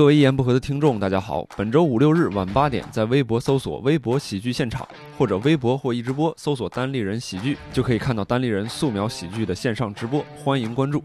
各位一言不合的听众，大家好。本周五六日晚八点，在微博搜索“微博喜剧现场”或者微博或一直播搜索“单立人喜剧”，就可以看到单立人素描喜剧的线上直播，欢迎关注。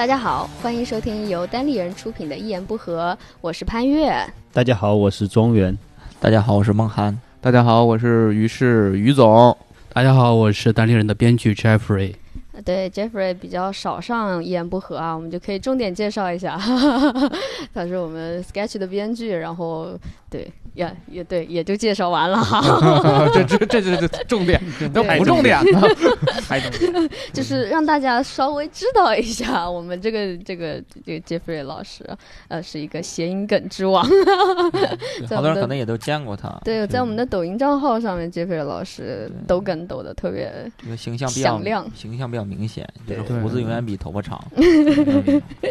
大家好，欢迎收听由单立人出品的《一言不合》，我是潘越。大家好，我是庄园。大家好，我是孟涵。大家好，我是于是于总。大家好，我是单立人的编剧 Jeffrey。对，Jeffrey 比较少上《一言不合》啊，我们就可以重点介绍一下，他是我们 Sketch 的编剧，然后对。也也对，也就介绍完了 哈。这这这这这重点都不重点呢，还重点 就是让大家稍微知道一下，我们这个这个这个 Jeffrey 老师，呃，是一个谐音梗之王。好多人可能也都见过他。对，在我们的抖音账号上面，Jeffrey 老师抖梗抖的特别这个形象比较亮，形象比较明显，就是胡子永远比头发长，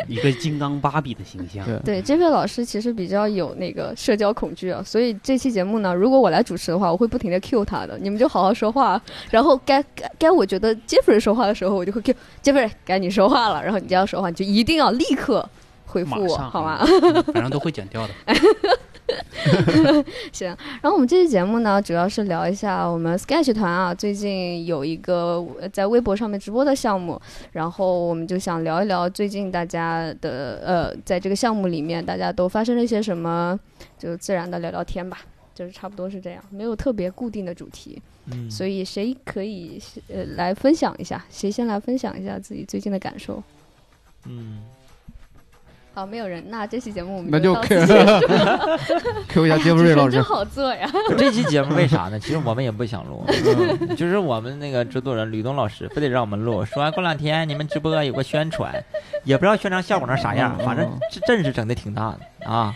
一个金刚芭比的形象。对，Jeffrey 老师其实比较有那个社交恐惧啊。所以这期节目呢，如果我来主持的话，我会不停的 Q 他的，你们就好好说话。然后该该该我觉得 Jeffrey 说话的时候，我就会 Q Jeffrey，该你说话了。然后你就要说话，你就一定要立刻回复我，好吗？反正都会剪掉的。行，然后我们这期节目呢，主要是聊一下我们 Sketch 团啊，最近有一个在微博上面直播的项目，然后我们就想聊一聊最近大家的呃，在这个项目里面，大家都发生了一些什么，就自然的聊聊天吧，就是差不多是这样，没有特别固定的主题，嗯，所以谁可以呃来分享一下？谁先来分享一下自己最近的感受？嗯。好，没有人，那这期节目我们那就 Q Q 一下杰弗瑞老师，真 好做呀。这期节目为啥呢？其实我们也不想录，就是我们那个制作人吕东老师非得让我们录，说过两天你们直播有个宣传，也不知道宣传效果能啥样，反正这阵势整的挺大的啊。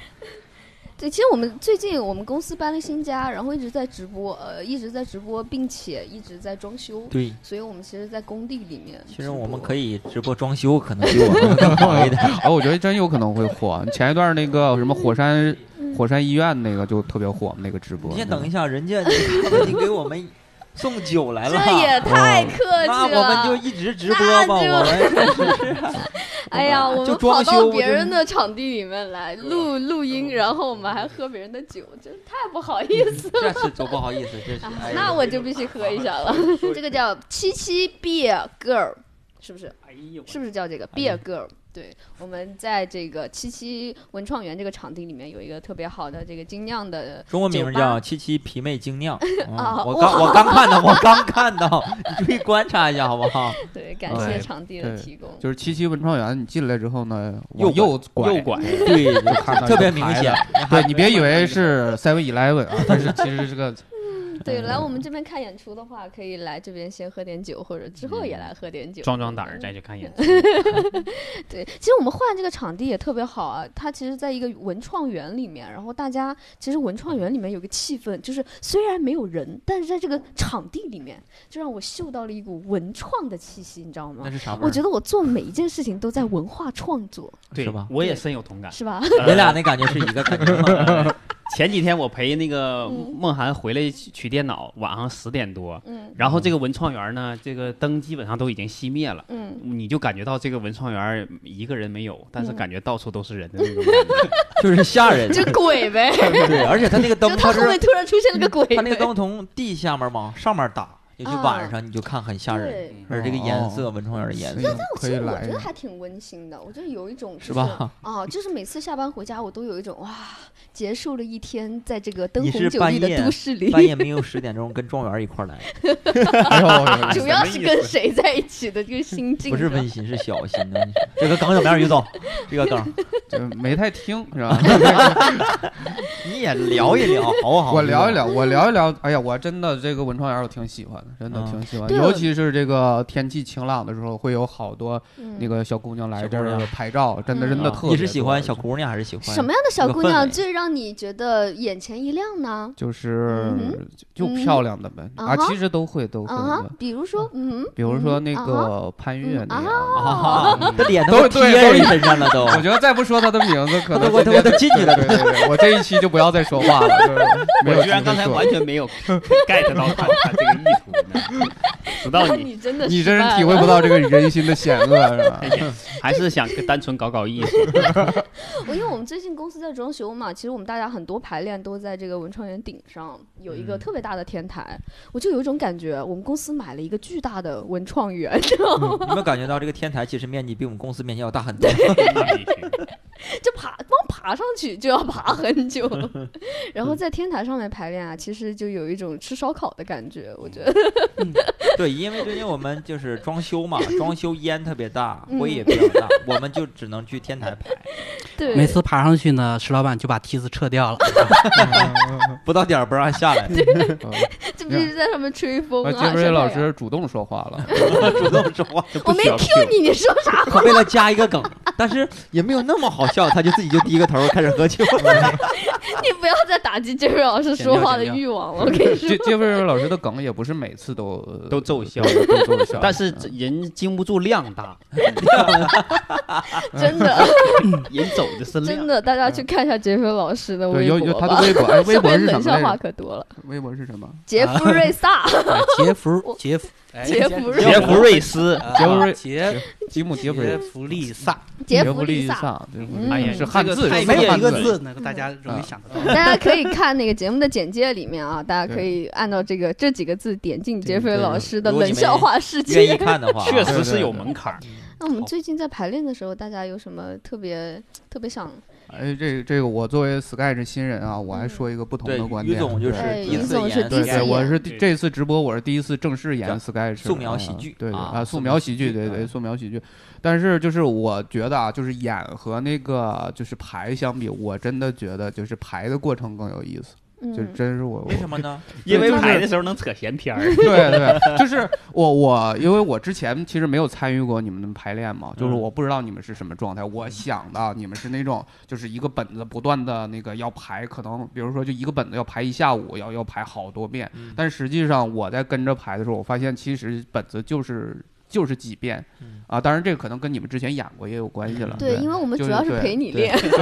对，其实我们最近我们公司搬了新家，然后一直在直播，呃，一直在直播，并且一直在装修。对，所以我们其实，在工地里面。其实我们可以直播装修，可能比我们更好一点。啊，我觉得真有可能会火。前一段那个 什么火山火山医院那个就特别火，那个直播。你先等一下，人家你给我们。送酒来了，这也太客气了。那我们就一直直播吧，我们。哎呀，我们跑到别人的场地里面来录录音，然后我们还喝别人的酒，真太不好意思了。这是多不好意思，这是。那我就必须喝一下了。这个叫七七 Beer Girl，是不是？哎呦，是不是叫这个 Beer Girl？对，我们在这个七七文创园这个场地里面有一个特别好的这个精酿的中文名叫七七皮妹精酿。我刚我刚看到，我刚看到，你注意观察一下好不好？对，感谢场地的提供。就是七七文创园，你进来之后呢，右右右拐，对，就看到特别明显。对你别以为 是 Seven Eleven 啊，但是其实是个。对，来我们这边看演出的话，可以来这边先喝点酒，或者之后也来喝点酒，壮壮胆儿再去看演 出。对，其实我们换这个场地也特别好啊，它其实在一个文创园里面，然后大家其实文创园里面有个气氛，就是虽然没有人，但是在这个场地里面，就让我嗅到了一股文创的气息，你知道吗？那是啥？我觉得我做每一件事情都在文化创作，对吧？我也深有同感，是吧？你俩那感觉是一个感觉。前几天我陪那个梦涵回来取电脑，晚上十点多，然后这个文创园呢，这个灯基本上都已经熄灭了，你就感觉到这个文创园一个人没有，但是感觉到处都是人的那种感觉，就是吓人，就鬼呗。对，而且他那个灯，他后面突然出现了个鬼，他那个灯从地下面往上面打。尤其晚上你就看很吓人，而这个颜色，文创园的颜色，但但我其实我觉得还挺温馨的，我觉得有一种是吧？啊，就是每次下班回家，我都有一种哇，结束了一天在这个灯红酒绿的都市里，半夜没有 十点钟跟庄园一块来，主要是跟谁在一起的这个心境，不是温馨是小心的。这个梗怎么样，于总？这个梗 就没太听是吧？你也聊一聊，好不好？我聊一聊，我聊一聊。哎呀，我真的这个文创园我挺喜欢的，真的嗯挺喜欢。对尤其是这个天气晴朗的时候，会有好多嗯那个小姑娘来这儿拍照，真的嗯真的特别多。你是喜欢小姑娘还是喜欢什么样的小姑娘最让你觉得眼前一亮呢？就是嗯就漂亮的呗啊，嗯啊其实都会都会啊比如说，嗯，比如说那个潘越嗯那样啊？这脸 都都贴对都人身上了都。我觉得再不说他的名字，可能我都我都进去了对对对，我这一期就不要再说话了。就是没有我居然刚才完全没有 get 到他他这个意图呢，直到你你真的你真是体会不到这个人心的险恶，是吧？还是想单纯搞搞艺术。我因为我们最近公司在装修嘛，其实我们大家很多排练都在这个文创园顶上有一个嗯特别大的天台，我就有一种感觉，我们公司买了一个巨大的文创园，知道吗？你有没有感觉到这个天台其实面积比我们公司面积要大很多？就爬光爬上去就要爬很久，然后在天台上面排练啊，其实就有一种吃烧烤的感觉，我觉得。对，因为最近我们就是装修嘛，装修烟特别大，嗯灰也比较大，我们就只能去天台排，对，每次爬上去呢，石老板就把梯子撤掉了。不到点儿不让下来，对就一直在上面吹风啊，啊。杰瑞老师主动说话了，主动说话，我没 Q 你，你说啥？他为了加一个梗，但是也没有那么好笑，他就自己就低个头开始喝酒。你不要再打击杰弗瑞老师说话的欲望了，我跟你说杰。杰弗瑞老师的梗也不是每次都都奏效对都奏效，但是人经不住量大，真的，人走的是量。真的，大家去看一下杰弗瑞老师的微博吧有有他的。微博，哎，微博上面是什么冷笑话？可多了。微博是什么？杰夫瑞萨，杰夫杰弗哎杰弗瑞杰弗瑞斯，啊杰弗瑞杰吉姆杰弗杰瑞，弗利萨，杰弗弗利萨。哎呀是汉字，没有汉字一个字能够大家容易想得到。大家可以看那个节目的简介里面啊，大家可以按照这个这几个字点进杰弗瑞老师的冷笑话世愿意界。看的话，确实是有门槛儿。那我们最近在排练的时候，大家有什么特别特别想？哎，这个这个，我作为 Sky 这新人啊，我还说一个不同的观点。于总就是一次于总是演我是第这次直播，我是第一次正式演 Sky 是素描啊喜剧对对啊啊，素描喜剧，对对，嗯素描喜剧。但是就是我觉得啊，就是演和那个就是排相比，我真的觉得就是排的过程更有意思，就嗯，真是我为什么呢？因为就是排的时候能扯闲篇儿。对对，就是我我，因为我之前其实没有参与过你们的排练嘛，就是嗯我不知道你们是什么状态。我想的你们是那种，就是一个本子不断的那个要排，可能比如说就一个本子要排一下午，要要排好多遍。嗯但实际上我在跟着排的时候，我发现其实本子就是就是几遍嗯啊。当然这个可能跟你们之前演过也有关系了。对，因为我们主要是对陪你练，对对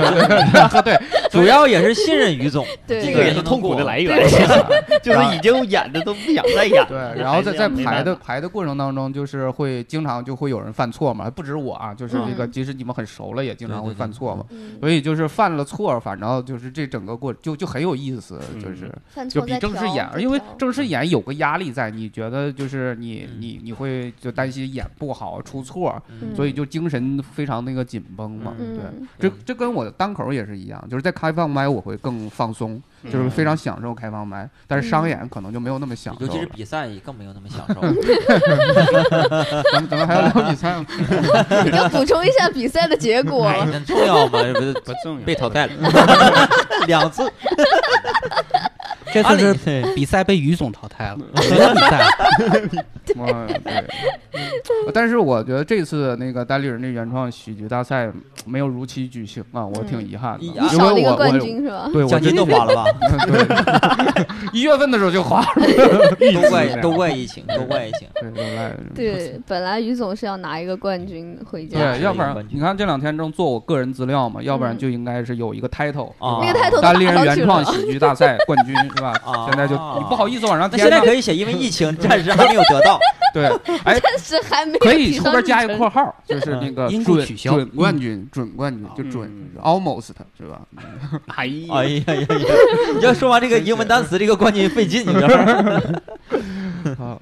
对对，主要也是信任于总，对这个也是痛苦的来源，就是已经演的都不想再演了。对，然后在在排的排的过程当中，就是会经常就会有人犯错嘛，不止我啊，就是这个，嗯即使你们很熟了，也经常会对对对犯错嘛。嗯，所以就是犯了错，反正就是这整个过就就很有意思，嗯就是就比正式演，因为正式演有个压力在，你觉得就是你嗯你你会就担心演不好出错，嗯所以就精神非常那个紧绷嘛。嗯对，嗯这这跟我的单口也是一样，就是在开放麦我会更放松，就是非常享受开放麦，但是商演可能就没有那么享受。尤其是比赛更没有那么享受。咱们咱们还要聊比赛吗？你要补充一下比赛的结果。重要吗？不是不重要。被淘汰了 两次，这次是 比赛被于总淘汰了，比赛嗯，对。但是我觉得这次那个单立人的原创喜剧大赛没有如期举行啊，我挺遗憾的，少了一个冠为我我军是吧？对我奖金都花了吧？对，一月份的时候就花了，都怪都怪疫情，都怪疫情。对，对，本来于总是要拿一个冠军回家，对，要不然你看这两天正做我个人资料嘛，要不然嗯就应该是有一个 title，啊那个 title 都单立人原创。喜剧大赛冠军是吧？啊现在就你不好意思往上那添，现在可以写，因为疫情 暂时还没有得到。对，哎，但是还没有可以后边加一个日程括号，就是那个因故准取消准冠军，准冠军就准嗯 almost 是吧？哎呀，哎呀呀呀！你要说完这个英文单词，这个冠军费劲，你知道吗？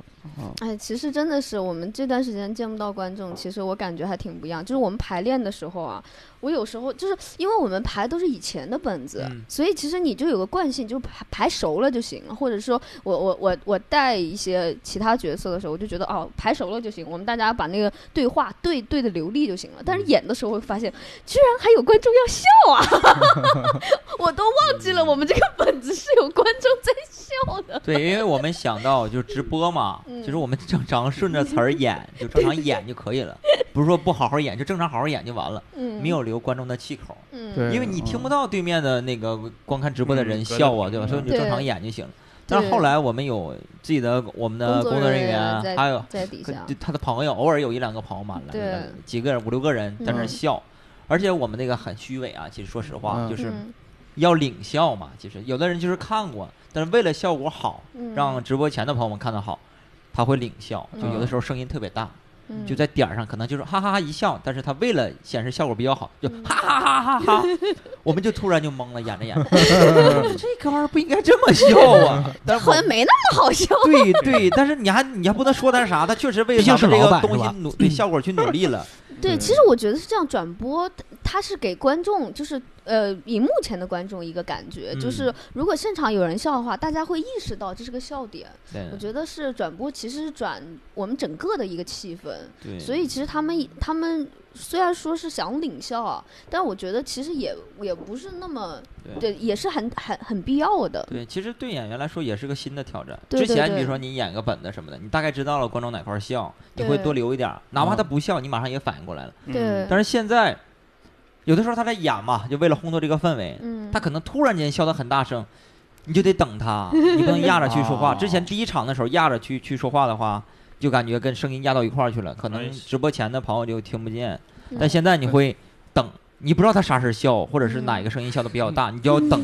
哎，其实真的是我们这段时间见不到观众，其实我感觉还挺不一样。就是我们排练的时候啊，我有时候就是因为我们排都是以前的本子，嗯所以其实你就有个惯性，就排排熟了就行了。或者说我我我我带一些其他角色的时候，我就觉得哦排熟了就行，我们大家把那个对话对对的流利就行了。但是演的时候会发现，居然还有观众要笑啊！我都忘记了我们这个本子是有观众在笑的。对，因为我们想到就直播嘛，嗯就是我们正常顺着词儿演，就正常演就可以了，不是说不好好演，就正常好好演就完了，嗯，没有留观众的气口，嗯，对。因为你听不到对面的那个观看直播的人笑啊，屏对吧？所以你就正常演就行。了。但是后来我们有自己的我们的工作人员，在还有在底下，他的朋友，偶尔有一两个朋友嘛几个人五六个人在那笑，而且我们那个很虚伪啊，其实说实话嗯。就是嗯。要领笑嘛，其实有的人就是看过，但是为了效果好，嗯。让直播前的朋友们看得好，他会领笑，就有的时候声音特别大，嗯就在点儿上，可能就是哈哈哈一笑，但是他为了显示效果比较好，就嗯哈哈哈哈哈，我们就突然就懵了，演着演着，这个玩意儿不应该这么笑啊！但是好像没那么好笑。对对，但是你还你还不能说他啥，他确实为了咱们这个东西努对效果去努力了。对，其实我觉得是这样，转播它是给观众，就是呃，荧幕前的观众一个感觉，嗯就是如果现场有人笑的话，大家会意识到这是个笑点。我觉得是转播，其实是转我们整个的一个气氛。对，所以其实他们他们虽然说是想领笑啊，但我觉得其实也也不是那么对对，也是很很很必要的。对，其实对演员来说也是个新的挑战。对对之前比如说你演个本子什么的，你大概知道了观众哪块儿笑，你会多留一点儿，哪怕他嗯不笑，你马上也反应过来了。对，但是现在，有的时候他在演嘛，就为了烘托这个氛围，嗯，他可能突然间笑得很大声，你就得等他，你不能压着去说话。哦之前第一场的时候压着去去说话的话，就感觉跟声音压到一块儿去了，可能哎直播前的朋友就听不见。嗯但现在你会等，你不知道他啥时候笑，或者是哪一个声音笑得比较大，你就要等。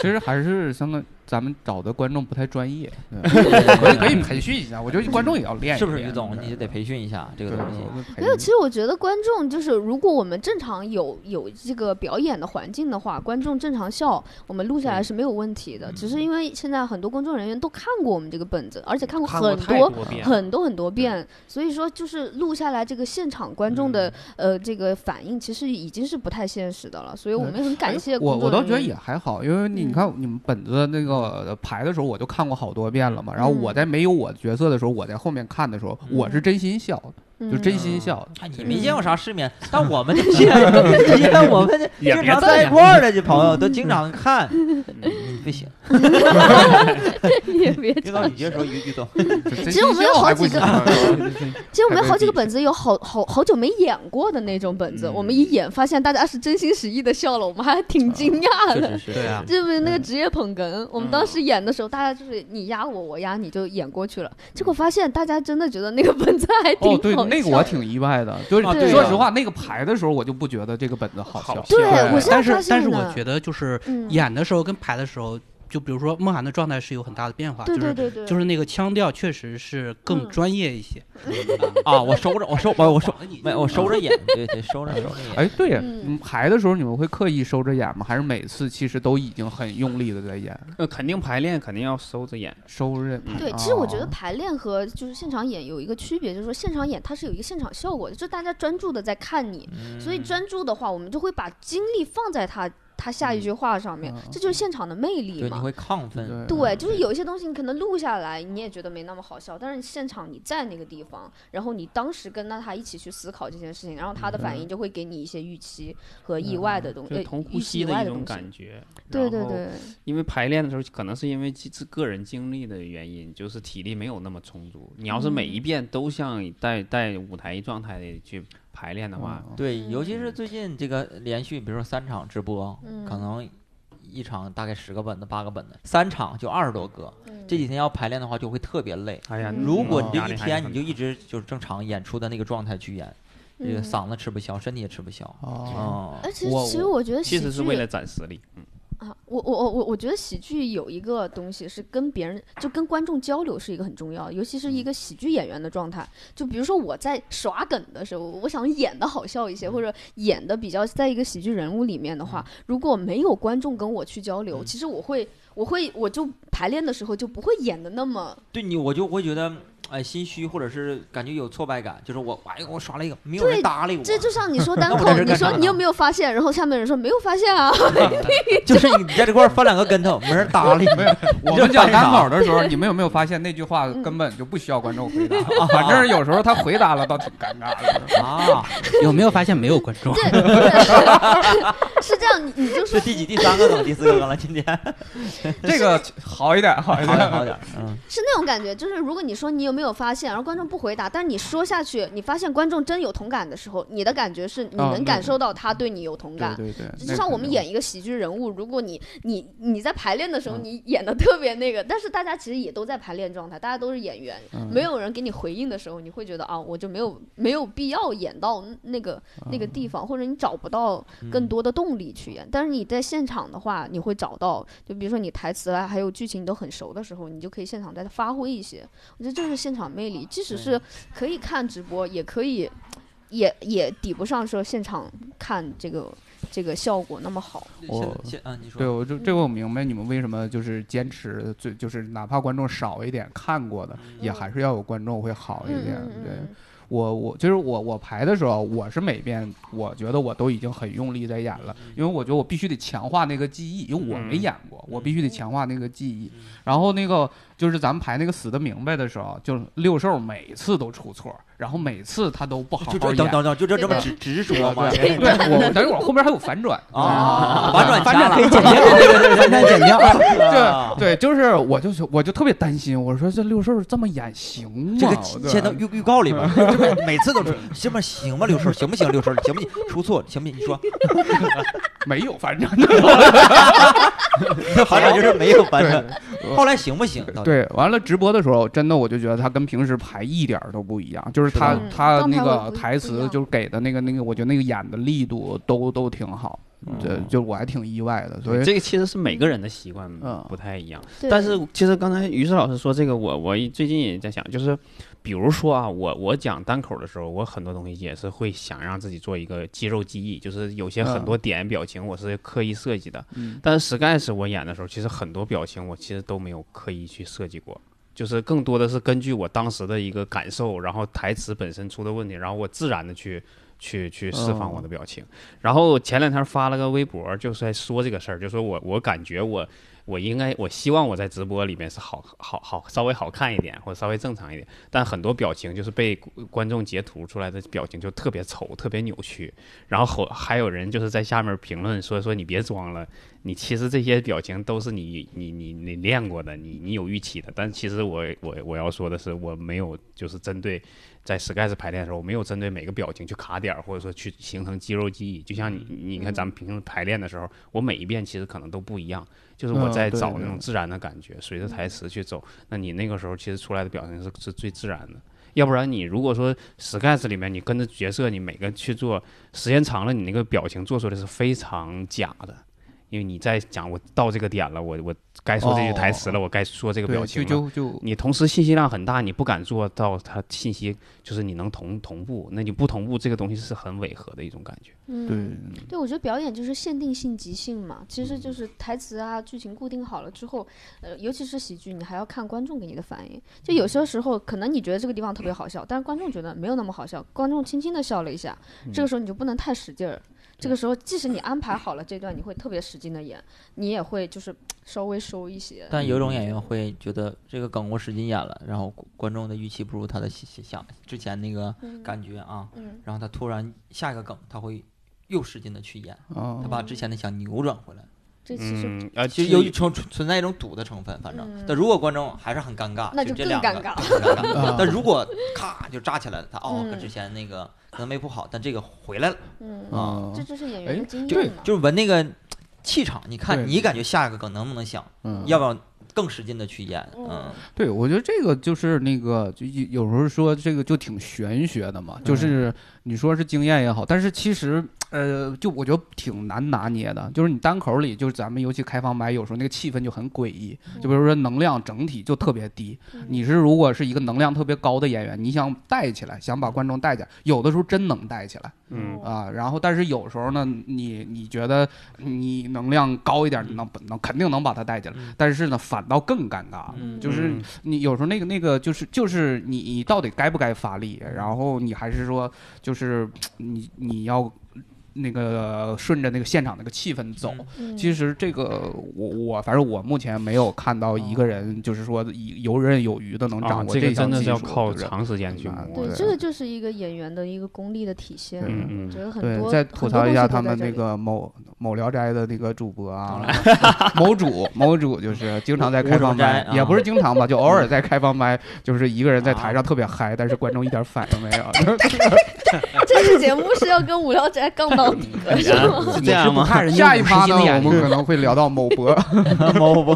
其实还是相当咱们找的观众不太专业，对可以可以培训一下，我觉得观众也要练是不是于总？你就得培训一下这个东西。没有，其实我觉得观众就是，如果我们正常有有这个表演的环境的话，观众正常笑，我们录下来是没有问题的。只是因为现在很多工作人员都看过我们这个本子，而且看过很多很多很多遍，所以说就是录下来这个现场观众的、呃这个反应，其实已经是不太现实的了。所以我们很感谢哎我我倒觉得也还好，因为你看你们本子那个排的时候，我就看过好多遍了嘛。然后我嗯在没有我的角色的时候，我在后面看的时候，我是真心笑的，就真心笑你没见过啥世面，但我们这些，这些我们这也经常在一块儿的这朋友都经常看。你不行，你接着说，于于总。其实我们 有好几个个，其实我们有好几个本子有好好好久没演过的那种本子，嗯。我们一演发现大家是真心实意的笑了，我们还挺惊讶的。对啊。这不是那个职业捧哏，我们当时演的时候，大家就是你压我，我压你，就演过去了。结果发现大家真的觉得那个本子还挺哦，对，那个我挺意外的，就是说实话，那个排的时候我就不觉得这个本子好笑。好。对对我现在但是发现但是我觉得就是嗯。演的时候跟排的时候，就比如说梦涵的状态是有很大的变化，对就是对对对，就是那个腔调确实是更嗯专业一些。啊，我收着，我收，我我收，没，我收着演，对对，收着收着演。哎，对呀，排的时候你们会刻意收着眼吗？还是每次其实都已经很用力的在演，呃，肯定排练肯定要收着演，收着？对，其实我觉得哦排练和就是现场演有一个区别，就是说现场演它是有一个现场效果的，就大家专注的在看你，所以嗯专注的话，我们就会把精力放在他他下一句话上面，嗯这就是现场的魅力对，你嘛。会亢奋。对，就是有一些东西你可能录下来，你也觉得没那么好笑，但是现场你在那个地方，然后你当时跟着他一起去思考这件事情，然后他的反应就会给你一些预期和意外的东西，同呼吸的一种。感觉。对对对，因为排练的时候，可能是因为自自个人经历的原因，就是体力没有那么充足。你要是每嗯一遍都像带带舞台状态的去排练的话，对，尤其是最近这个连续，比如说三场直播，嗯可能一场大概十个本子、八个本子，三场就二十多个。嗯这几天要排练的话，就会特别累。哎呀，嗯如果你这一天你就一直就是正常演出的那个状态去演，这个嗯嗓子吃不消，身体也吃不消。哦，哦，而且其实我觉得其实是为了攒实力。嗯，啊，我我我我我觉得喜剧有一个东西是跟别人就跟观众交流是一个很重要的，尤其是一个喜剧演员的状态。就比如说我在耍梗的时候，我想演的好笑一些，或者演的比较在一个喜剧人物里面的话，如果没有观众跟我去交流，其实我会我会我就排练的时候就不会演的那么对你我就会觉得，哎心虚，或者是感觉有挫败感，就是我哎我刷了一个，没有人搭理我，这就像你说 单口，你说你有没有发现？然后下面人说没有发现啊，就是你在这块儿翻两个跟头，没人搭理没有。我们讲单口的时候，你们有没有发现那句话根本就不需要观众回答？反正有时候他回答了，倒挺尴尬的。啊，有没有发现没有观众？对，是这样，你你就是说第几第三个梗，第四个梗了，今天这个好一点，好一点好一点，嗯，是那种感觉，就是如果你说你有没有发现，然后观众不回答，但是你说下去，你发现观众真有同感的时候，你的感觉是你能感受到他对你有同感。对对对，就像我们演一个喜剧人物，如果你你你在排练的时候，你演的特别那个，但是大家其实也都在排练状态，大家都是演员，嗯没有人给你回应的时候，你会觉得啊，我就没有没有必要演到那个那个地方，或者你找不到更多的动力去演。但是你在现场的话，你会找到，就比如说你台词啊，还有剧情你都很熟的时候，你就可以现场再发挥一些。我觉得这是现场魅力，即使是可以看直播，也可以。也也抵不上说现场看这个这个效果那么好。我先先啊，你说对，我就这个我明白你们为什么就是坚持最就是哪怕观众少一点看过的，也还是要有观众会好一点。对我我就是我我排的时候，我是每遍我觉得我都已经很用力在演了，因为我觉得我必须得强化那个记忆，因为我没演过，我必须得强化那个记忆。然后那个就是咱们排那个死的明白的时候，就是六兽每次都出错，然后每次他都不好好就这演。等等等，就这这么对直直说吗？对，对我等一会儿后面还有反转啊，反转反转可以剪掉，对对对，反转剪掉。啊对对，就是我就是我就特别担心，我说这六兽这么演行吗？这个对签到预预告里边，每次都是行吧行吗？六兽行不行？六兽行不行？出错行不行？你说，没有反转。反正 就是没有反转，后来行不行？对，完了直播的时候，真的我就觉得他跟平时排一点都不一样，就是他是他那个台词就是给的那个那个，我觉得那个演的力度都都挺好，这嗯就我还挺意外的，所以这个其实是每个人的习惯嗯不太一样。对但是其实刚才于适老师说这个，我我最近也在想，就是比如说啊，我我讲单口的时候，我很多东西也是会想让自己做一个肌肉记忆，就是有些很多点表情我是刻意设计的。嗯但是 Sky 我演的时候，其实很多表情我其实都没有刻意去设计过。就是更多的是根据我当时的一个感受，然后台词本身出的问题，然后我自然的去去去释放我的表情。然后前两天发了个微博，就是在说这个事儿，就说我我感觉我我应该我希望我在直播里面是好好好稍微好看一点，或者稍微正常一点，但很多表情就是被观众截图出来的表情就特别丑，特别扭曲。然后还有人就是在下面评论说说你别装了，你其实这些表情都是你你你你练过的，你你有预期的。但其实我我我要说的是，我没有就是针对在 Sky 排练的时候，我没有针对每个表情去卡点儿，或者说去形成肌肉记忆。就像你你看咱们平时排练的时候，我每一遍其实可能都不一样，就是我在找那种自然的感觉，随着台词去走。那你那个时候其实出来的表情是是最自然的。要不然你如果说 Sky 里面你跟着角色，你每个去做，时间长了，你那个表情做出来是非常假的。因为你在讲我到这个点了，我我该说这句台词了，我该说这个表，情了。就就就你同时信息量很大，你不敢做到它信息就是你能同同步，那你不同步，这个东西是很违和的一种感觉。嗯对，对，我觉得表演就是限定性、即兴嘛，其实就是台词啊、剧情固定好了之后，呃，尤其是喜剧，你还要看观众给你的反应。就有些时候，可能你觉得这个地方特别好笑，但是观众觉得没有那么好笑，观众轻轻的笑了一下，这个时候你就不能太使劲儿。这个时候，即使你安排好了这段，你会特别使劲的演，你也会就是稍微收一些。但有种演员会觉得这个梗我使劲演了，然后观众的预期不如他的想想之前那个感觉啊，嗯然后他突然下一个梗他会又使劲的去演，啊他把之前的想扭转回来，这其实、嗯，呃，其实有一存存在一种赌的成分，反正嗯。但如果观众还是很尴尬，那就更就这两个尴尬很尴啊尬。但如果咔就炸起来了，他哦嗯跟之前那个可能没铺好，但这个回来了，嗯，啊这就是演哎员的经验嘛。就是闻那个气场。你看你感觉下一个梗能不能想，嗯要不要更使劲的去演？嗯嗯，对，我觉得这个就是那个，就有有时候说这个就挺玄学的嘛，就是你说是经验也好，但是其实呃，就我觉得挺难拿捏的，就是你单口里，就是咱们尤其开放麦，有时候那个气氛就很诡异。就比如说能量整体就特别低，你是如果是一个能量特别高的演员，你想带起来，想把观众带起来，有的时候真能带起来。嗯啊，然后但是有时候呢，你你觉得你能量高一点，能能肯定能把他带起来，但是呢，反倒更尴尬，就是你有时候那个那个就是就是你你到底该不该发力，然后你还是说就是你你要。那个顺着那个现场那个气氛走，其实这个我我反正我目前没有看到一个人就是说游刃有余的能掌握这项技术，真的要靠长时间去磨。对，这个就是一个演员的一个功力的体现。嗯嗯，对，再吐槽一下他们那个某某聊斋的那个主播啊，某主某主就是经常在开放麦，也不是 经常吧，就偶尔在开放麦，就是一个人在台上特别嗨，但是观众一点反应没有。这期节目是要跟五聊斋杠到。是这样吗？下一趴呢，我们可能会聊到某博，某博，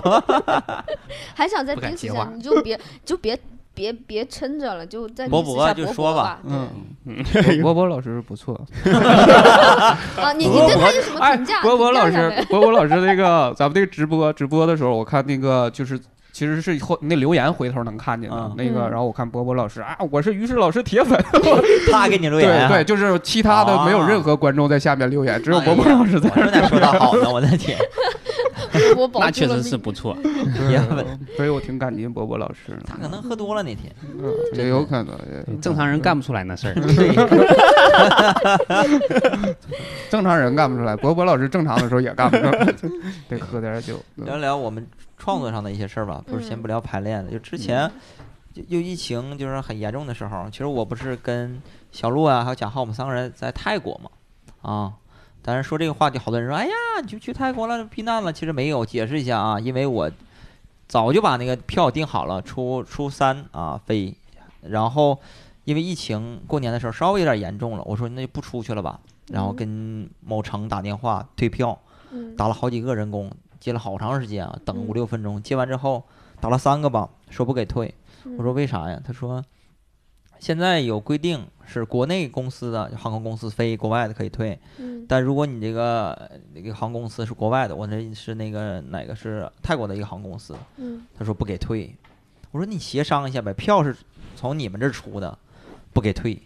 还想再第一下你就别就别别别撑着了，就再博博就说吧。嗯，博博老师不错。啊，你你对他有什么评价？博博老师，博博老师那个咱们那个直播直播的时候，我看那个就是。其实是后那留言回头能看见的那个，然后我看波波老师啊，我是于适老师铁粉，他给你留言，对对，就是其他的没有任何观众在下面留言，只有波波老师在。说点说的好的，我的天，那确实是不错，铁粉，所以我挺感激波波老师。他可能喝多了那天，也有可能，正常人干不出来那事儿。正常人干不出来，波波老师正常的时候也干不出来，得喝点酒。聊聊我们。创作上的一些事儿吧，不是先不聊排练的。就之前，就就疫情就是很严重的时候，其实我不是跟小鹿啊还有贾浩我们三个人在泰国嘛，啊，但是说这个话题，好多人说，哎呀，你就去泰国了避难了。其实没有，解释一下啊，因为我早就把那个票订好了，初初三啊飞，然后因为疫情过年的时候稍微有点严重了，我说那就不出去了吧，然后跟某城打电话退票，打了好几个人工。接了好长时间啊，等五六分钟，接完之后打了三个吧，说不给退。我说为啥呀？他说现在有规定，是国内公司的航空公司飞国外的可以退，但如果你这个那个航空公司是国外的，我那是那个哪个是泰国的一个航空公司，他说不给退。我说你协商一下呗，票是从你们这儿出的，不给退，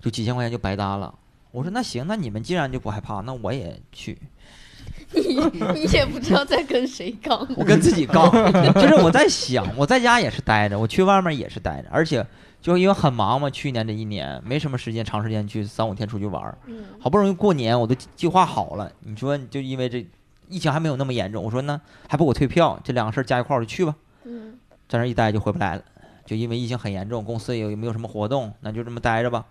就几千块钱就白搭了。我说那行，那你们既然就不害怕，那我也去。你你也不知道在跟谁杠，我跟自己杠，就是我在想，我在家也是待着，我去外面也是待着，而且就因为很忙嘛，去年这一年没什么时间长时间去三五天出去玩儿，好不容易过年我都计划好了，你说就因为这疫情还没有那么严重，我说那还不给我退票，这两个事儿加一块儿就去吧，在那一待就回不来了，就因为疫情很严重，公司也没有什么活动，那就这么待着吧，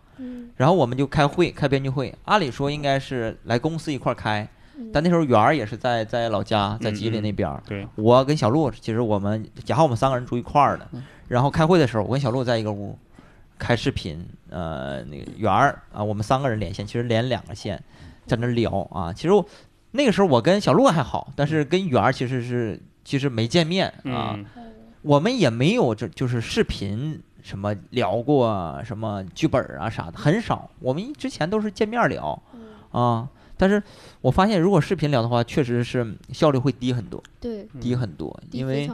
然后我们就开会开编剧会，按理说应该是来公司一块儿开。但那时候圆儿也是在在老家，在吉林那边儿。对，我跟小鹿，其实我们假好我们三个人住一块儿的。然后开会的时候，我跟小鹿在一个屋开视频。呃，那个圆儿啊，我们三个人连线，其实连两个线，在那聊啊。其实那个时候我跟小鹿还好，但是跟圆儿其实是其实没见面啊。我们也没有这就是视频什么聊过什么剧本啊啥的，很少。我们之前都是见面聊啊。但是我发现，如果视频聊的话，确实是效率会低很多，对，低很多，因为，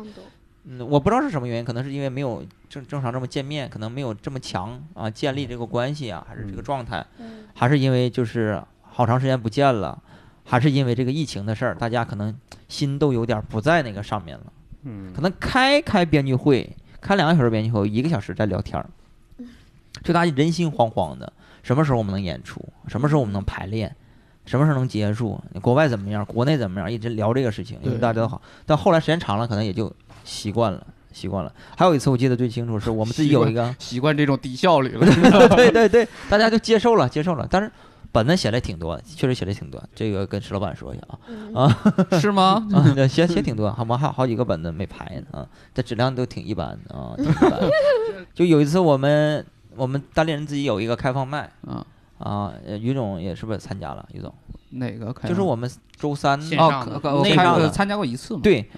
嗯，我不知道是什么原因，可能是因为没有正正常这么见面，可能没有这么强啊建立这个关系啊，还是这个状态，还是因为就是好长时间不见了，还是因为这个疫情的事儿，大家可能心都有点不在那个上面了，嗯，可能开开编剧会，开两个小时编剧会，一个小时在聊天儿，就大家人心惶惶的，什么时候我们能演出？什么时候我们能排练？什么时候能结束？国外怎么样？国内怎么样？一直聊这个事情，因为大家都好。但后来时间长了，可能也就习惯了，习惯了。还有一次我记得最清楚，是我们自己有一个习惯这种低效率了。对对对，大家就接受了，接受了。但是本子写的挺多，确实写的挺多。这个跟石老板说一下啊啊，是吗？啊 写写挺多，我们还有好几个本子没排呢啊，这质量都挺一般的啊。就有一次我们我们单立人自己有一个开放麦啊。啊，于总也是不是参加了？于总哪个？就是我们周三哦，那个参加过一次嘛。对，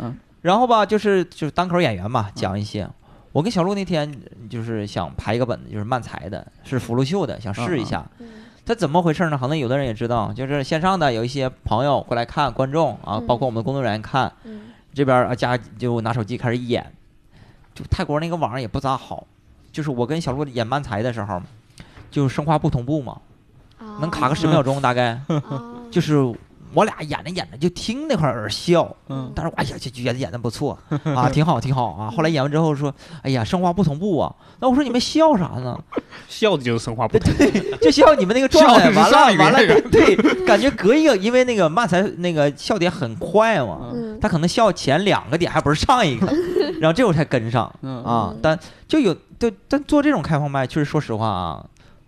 然后吧，就是就是单口演员嘛，讲一些。我跟小鹿那天就是想排一个本子，就是漫才的，是福禄秀的，想试一下。他怎么回事呢？可能有的人也知道，就是线上的有一些朋友过来看观众啊，包括我们工作人员看，这边啊家就拿手机开始演，就泰国那个网也不咋好，就是我跟小鹿演漫才的时候，就是生化不同步嘛，能卡个十秒钟大概，就是。我俩演着演着就听那块儿笑，嗯，但是哎呀，这觉得演的不错 啊，挺好挺好啊。后来演完之后说，哎呀，生化不同步啊。那我说你们笑啥呢？笑的就是生化不同，对，就笑你们那个状态。完了完了，对，感觉隔一个，因为那个漫才那个笑点很快嘛，他可能笑前两个点还不是上一个，然后这会儿才跟上啊。但就有就但做这种开放麦，确实说实话啊，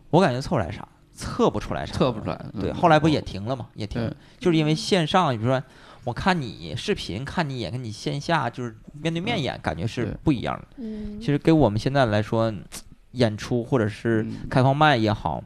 我感觉凑来啥。测不出来啥，测不出来。对，后来不也停了嘛？也停，就是因为线上，比如说我看你视频，看你演，跟你线下就是面对面演，感觉是不一样的。嗯，其实给我们现在来说，演出或者是开放麦也好。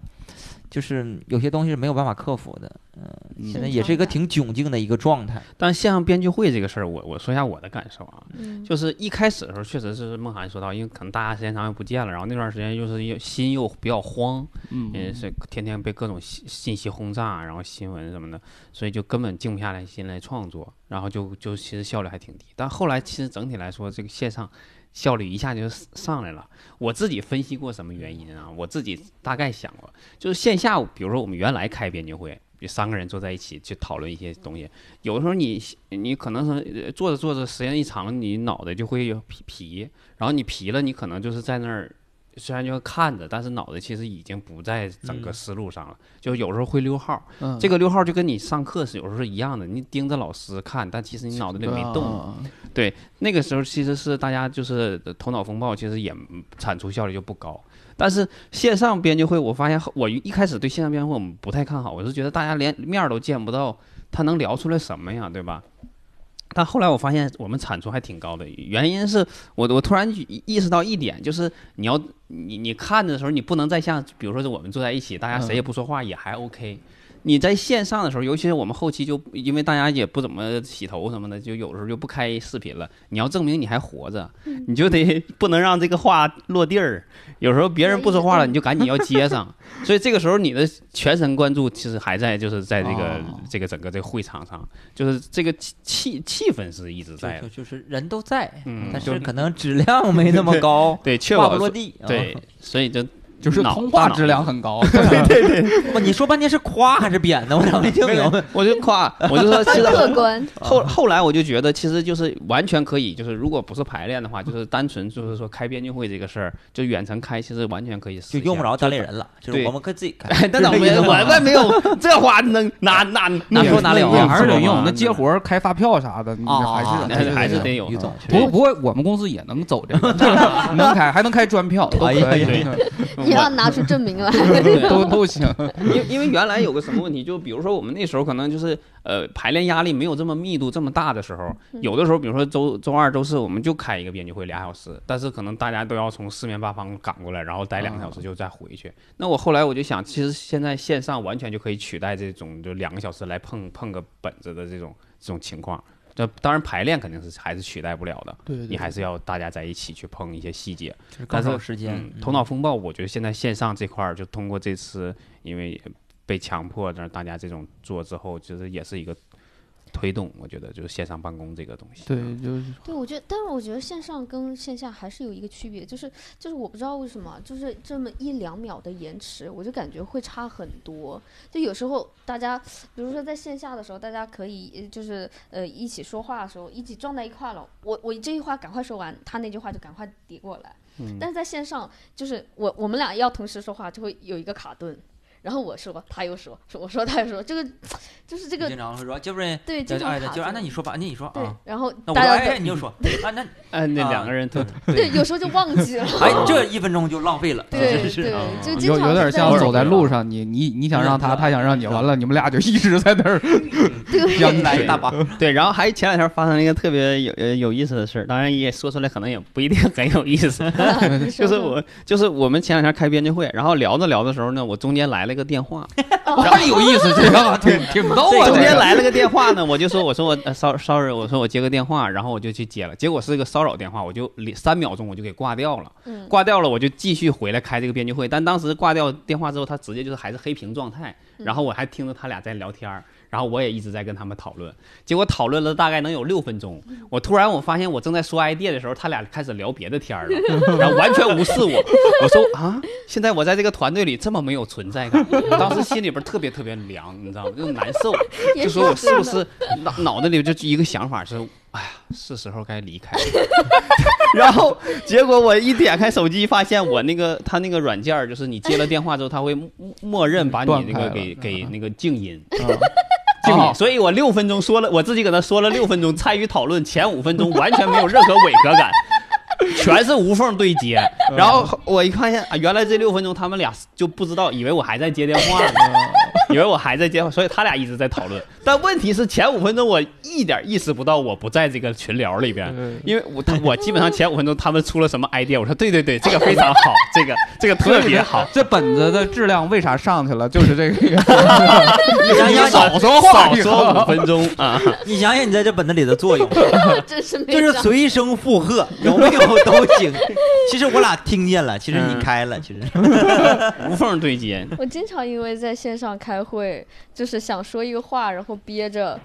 就是有些东西是没有办法克服的，嗯，现在也是一个挺窘境的一个状态。但线上编剧会这个事儿，我我说一下我的感受啊，就是一开始的时候，确实是梦涵说到，因为可能大家时间长又不见了，然后那段时间又是又心又比较慌，嗯，也是天天被各种信信息轰炸，然后新闻什么的，所以就根本静不下来心来创作，然后就就其实效率还挺低。但后来其实整体来说，这个线上。效率一下就上来了。我自己分析过什么原因啊？我自己大概想过，就是线下，比如说我们原来开编辑会，就三个人坐在一起去讨论一些东西，有的时候你你可能是坐着坐着时间一长，你脑袋就会有疲疲，然后你皮了，你可能就是在那儿。虽然就看着，但是脑子其实已经不在整个思路上了，就有时候会溜号。这个溜号就跟你上课是有时候是一样的，你盯着老师看，但其实你脑子里没动。对，那个时候其实是大家就是头脑风暴，其实也产出效率就不高。但是线上编辑会，我发现我一开始对线上编辑会我们不太看好，我是觉得大家连面都见不到，他能聊出来什么呀，对吧？但后来我发现我们产出还挺高的，原因是我我突然意识到一点，就是你要你你看的时候，你不能再像比如说是我们坐在一起，大家谁也不说话也还 OK。你在线上的时候，尤其是我们后期就因为大家也不怎么洗头什么的，就有的时候就不开视频了。你要证明你还活着，你就得不能让这个话落地儿。有时候别人不说话了，你就赶紧要接上。所以这个时候你的全神贯注其实还在就是在这个这个整个这个会场上，就是这个气气氛是一直在的，就是人都在，但是可能质量没那么高，对，确保落地，对，所以就。就是通话质量很高，对对对。我，你说半天是夸还是贬呢？我咋没听明白？我就 夸，我就说其实客观。后后来我就觉得，其实就是完全可以，就是如果不是排练的话，就是单纯就是说开编剧会这个事儿，就远程开，其实完全可以，就用不着单立人了。就是我们可以自己开。但我们我们没有这话能哪哪哪说哪了？还是得用。那接活开发票啥的，还是还是得有。不不过我们公司也能走这个，能开还能开专票，可以。也要拿出证明来。都都行，因因为原来有个什么问题，就比如说我们那时候可能就是呃排练压力没有这么密度这么大的时候，有的时候比如说周周二周四我们就开一个编剧会俩小时，但是可能大家都要从四面八方赶过来，然后待两个小时就再回去。那我后来我就想，其实现在线上完全就可以取代这种就两个小时来碰碰个本子的这种这种情况。这当然排练肯定是还是取代不了的，对，你还是要大家在一起去碰一些细节。但是时间，头脑风暴，我觉得现在线上这块儿就通过这次，因为被强迫让大家这种做之后，其实也是一个。推动，我觉得就是线上办公这个东西。对，就是对，我觉得，但是我觉得线上跟线下还是有一个区别，就是就是我不知道为什么，就是这么一两秒的延迟，我就感觉会差很多。就有时候大家，比如说在线下的时候，大家可以就是呃一起说话的时候，一起撞在一块了，我我这句话赶快说完，他那句话就赶快叠过来。嗯。但是在线上，就是我我们俩要同时说话，就会有一个卡顿。然后我说，他又说，说我说，他又说，这个就是这个经常会说，就不是对，经常就按那你说吧，那你说啊，然后那我说哎，你就说 啊，那哎，那两个人 对对，有时候就忘记了，哎，这一分钟就浪费了，对对，就经常有点像走在路上，你你你想让他，他想让你，完了你们俩就一直在那儿，对，来一大把，对，然后还前两天发生了一个特别有有意思的事儿，当然也说出来可能也不一定很有意思，就是我就是我们前两天开编辑会，然后聊着聊的时候呢，我中间来了。了个电话，太有意思，这个挺 挺逗啊。中这个间来了个电话呢，我就说我说我骚骚 sorry，我说我接个电话，然后我就去接了，结果是个骚扰电话，我就三秒钟我就给挂掉了，嗯挂掉了我就继续回来开这个编剧会，但当时挂掉电话之后，他直接就是还是黑屏状态，然后我还听着他俩在聊天儿。然后我也一直在跟他们讨论，结果讨论了大概能有六分钟，我突然我发现我正在说 idea 的时候，他俩开始聊别的天儿了，然后完全无视我。我说啊，现在我在这个团队里这么没有存在感，我当时心里边特别特别凉，你知道吗？就难受，就说我是不是脑脑子里就一个想法是，哎呀，是时候该离开了。然后结果我一点开手机，发现我那个他那个软件，就是你接了电话之后，他会默默认把你那个给给那个静音。啊所以我六分钟说了，我自己搁那说了六分钟，参与讨论，前五分钟完全没有任何违和感，全是无缝对接。然后我一看见啊，原来这六分钟他们俩就不知道，以为我还在接电话呢，以为我还在接话，所以他俩一直在讨论。但问题是前五分钟我一点意识不到我不在这个群聊里边，嗯因为我他我基本上前五分钟他们出了什么 idea，我说对对对，这个非常好，这个这个特别好。这本子的质量为啥上去了？就是这个，你想想 少说话少说五分钟啊！你想想你在这本子里的作用，真是没就是随声附和，有没有都行。其实我俩听见了，其实你开了，其实无缝对接，我经常因为在线上开会，就是想说一个话，然后憋着。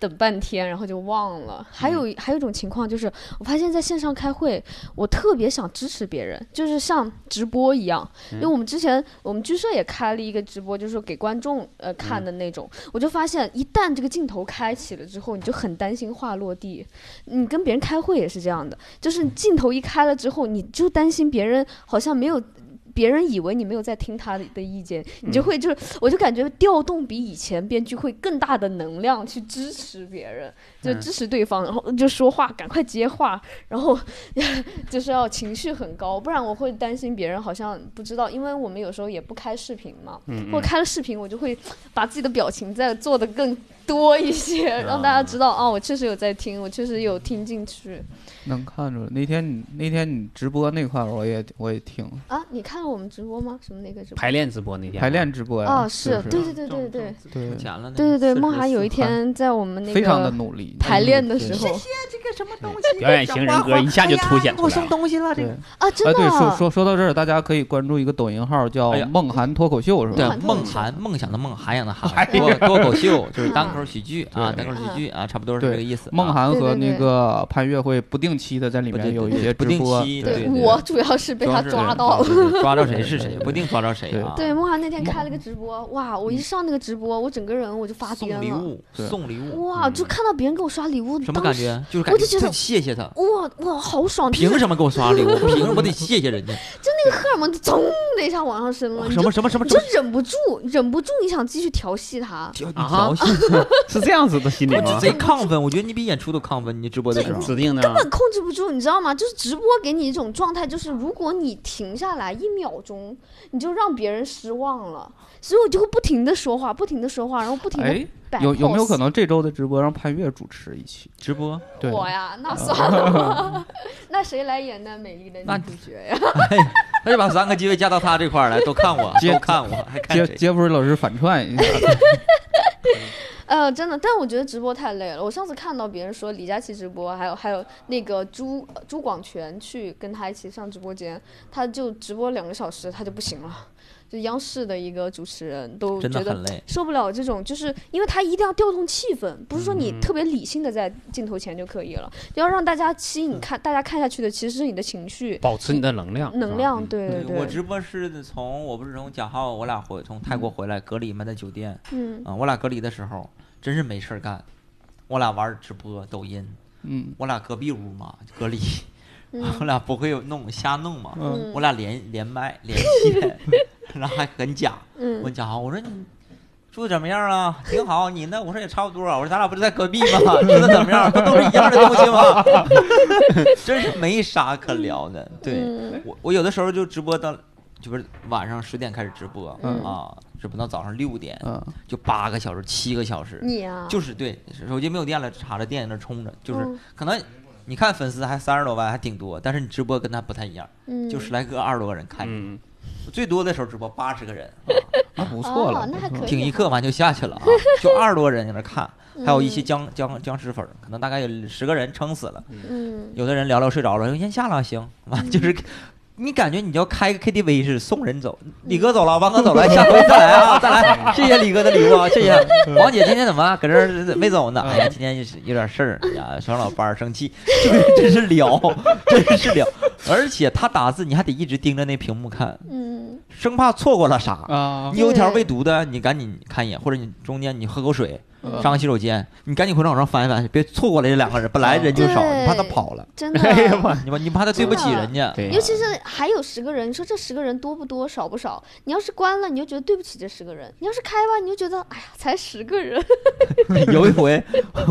等半天，然后就忘了。还有、还有一种情况就是，我发现在线上开会，我特别想支持别人，就是像直播一样。因为我们之前我们剧社也开了一个直播，就是给观众呃看的那种。我就发现，一旦这个镜头开启了之后，你就很担心话落地。你跟别人开会也是这样的，就是镜头一开了之后，你就担心别人好像没有。别人以为你没有在听他的的意见，你就会就是，我就感觉调动比以前编剧会更大的能量去支持别人，就嗯支持对方，然后就说话，赶快接话，然后 就是要情绪很高，不然我会担心别人好像不知道，因为我们有时候也不开视频嘛，嗯或者开了视频，我就会把自己的表情再做的更多一些，让大家知道哦，我确实有在听，我确实有听进去能看出来。那天你那天你直播那块儿，我也我也听啊。你看了我们直播吗？什么那个直播？排练直播那天排练直播呀。哦，是不对对对对对对钱了。对对对，梦涵有一天在我们那个非常的努力。排练的时候这个什么东西？表演型人格一下就凸显出我送来了。东西了，这个。啊，真啊，的对，说说说到这儿，大家可以关注一个抖音号叫哎呀“梦涵脱口秀”，是吧对吧？，梦涵，梦想的梦，涵养的涵，哎脱脱口秀就是单口喜剧啊，对单口喜剧啊，差不多是这个意思啊。梦涵和那个潘越会不定期的在里面有一些不定直播，期对对我主要是被他抓到了。抓到谁 是谁，不一定抓到谁啊。对，梦涵那天开了个直播，哇！我一上那个直播，我整个人我就发送癫了。礼物，送礼物，哇！就看到别人给我刷礼物，什么当时？感觉？就是感我就觉得谢谢他，哇哇，好爽！就是凭什么给我刷礼物？凭什么得谢谢人家？就那个荷尔蒙噌的一下往上升了，你什么就什么什么什么？你就忍不住，忍不住你想继续调戏他。调你啊调戏，是这样子的心理我吗？贼亢奋，我觉得你比演出都亢奋。你直播的时候，指定的根本控制不住，你知道吗？就是直播给你一种状态，就是如果你停下来一秒钟，你就让别人失望了，所以我就会不停的说话，不停的说话，然后不停的有有没有可能这周的直播让潘越主持一期？直播，对，我呀？那算了，那谁来演那美丽的女主角呀？他就把三个机位加到他这块儿来，都看我，接都看我，还看杰谁？杰弗瑞老师反串一下，呃，真的，但我觉得直播太累了。我上次看到别人说李佳琦直播，还有还有那个朱呃朱广权去跟他一起上直播间，他就直播两个小时，他就不行了。就央视的一个主持人都真觉得的很累。受不了这种，就是因为他一定要调动气氛，不是说你嗯特别理性的在镜头前就可以了，要让大家吸引看，大家看下去的其实是你的情绪、保持你的能量，能量。嗯对对对，我直播是从我不是从贾浩，我俩回从泰国回来隔离嘛，在酒店嗯啊，我俩隔离的时候真是没事儿干，我俩玩直播抖音，嗯。我俩隔壁屋嘛隔离，我嗯俩不会弄瞎弄嘛，嗯。我俩连连麦连线，然后还很假，嗯。问贾浩，我说你住的怎么样啊？挺好，你呢？我说也差不多。我说咱俩不是在隔壁吗？住的怎么样？不都是一样的东西吗？真是没啥可聊的。对。嗯。我，我有的时候就直播到，就是晚上十点开始直播嗯。啊，直播到早上六点，嗯就八个小时、七个小时，你啊，就是对手机没有电了，插着电在那充着，就是嗯可能。你看粉丝还三十多万，还挺多，但是你直播跟他不太一样，嗯就十来个、二十多个人看你，嗯，最多的时候直播八十个人，那不错了哦，那还可以。挺一刻完就下去了啊，就二十多人在那看，还有一些嗯僵僵僵尸粉，可能大概有十个人撑死了，嗯，有的人聊聊睡着了，先下了行，完就是。你感觉你就要开个 KTV 似的送人走，李哥走了，王哥走了，下回再来啊，再来，谢谢李哥的礼物啊，谢谢。王姐今天怎么搁这儿没走呢？哎呀，今天有点事儿，哎呀，上老班儿生气，真是聊，真是聊，而且他打字你还得一直盯着那屏幕看，嗯，生怕错过了啥。啊你有一条未读的，你赶紧看一眼，或者你中间你喝口水，嗯上个洗手间，你赶紧回头往上翻一翻，别错过了这两个人。本来人就少，你怕他跑了，真 的。哎呀妈，你怕你怕他对不起人家。对尤其是还有十个人，你说这十个人多不多，少不少？你要是关了，你就觉得对不起这十个人；你要是开吧，你就觉得哎呀，才十个人。有一回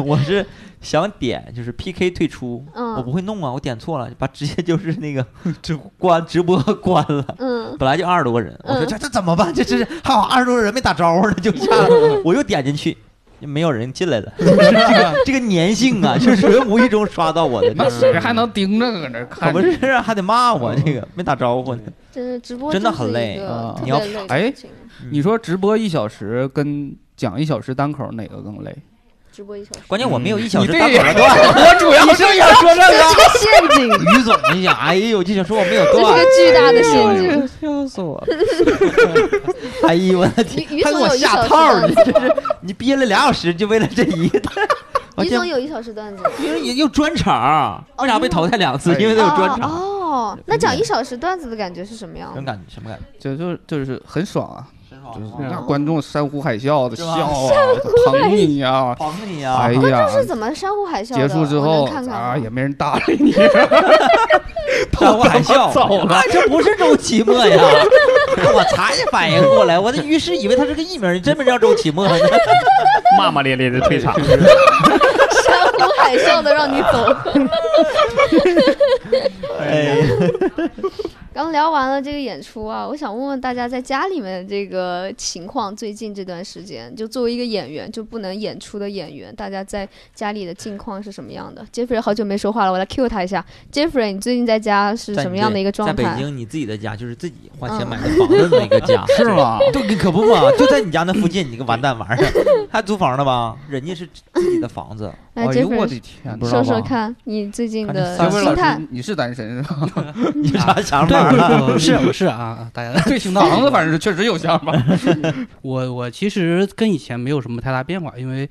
我是想点就是 PK 退出，嗯我不会弄啊，我点错了，把直接就是那个 直关直播关了。嗯，本来就二十多个人，我说嗯这这怎么办？这这是还有二十多个人没打招呼呢，就下了，我又点进去。没有人进来了，这个这个粘性啊，就是无意中刷到我的。那谁还能盯着搁那可看？不是啊还得骂我这个没打招呼呢。真的直播真的很累啊你要哎你说直播一小时跟讲一小时单口哪个更累？直播一小时，关键我没有一小时你单口的这段，我主要是想说这个陷阱，于总，你想，哎呦，就想说我没有段这是个，巨大的陷阱。笑死我了！哎呦我的天，于于还给我总有一小时下套儿，段子你这是你憋了俩小时就为了这一个，于总，有一小时段子，因为也有专场，为啥被淘汰两次？哎因为他有专场。哦哦，那讲一小时段子的感觉是什么样的？什么感觉？什么感觉？就就就是很爽啊！就是嗯让观众山呼海啸的笑啊，捧你呀！捧你呀！哎观众呀，是怎么山呼海啸？结束之后啊，也没人搭理你。山呼海啸，走了啊这不是周奇墨呀！我才反应过来，我的于是以为他是个艺名，你真没叫周奇墨呢。骂骂咧咧的退场。山呼海啸的让你走。哎，刚聊完了这个演出啊，我想问问大家在家里面的这个情况，最近这段时间，就作为一个演员就不能演出的演员，大家在家里的境况是什么样的？Jeffrey 好久没说话了，我来 cue 他一下。Jeffrey，你最近在家是什么样的一个状态在北？京，你自己的家就是自己花钱嗯买的房子的那个家，是吗？对，可不嘛，就在你家那附近，你个完蛋玩意儿，还租房呢吧？人家是自己的房子，来哎呦我的天！说说看你最近的心态师，。你是单身是吧？你有啥想，法啊？我是不是啊，大家对房 子反正是确实有想法。我我其实跟以前没有什么太大变化，因为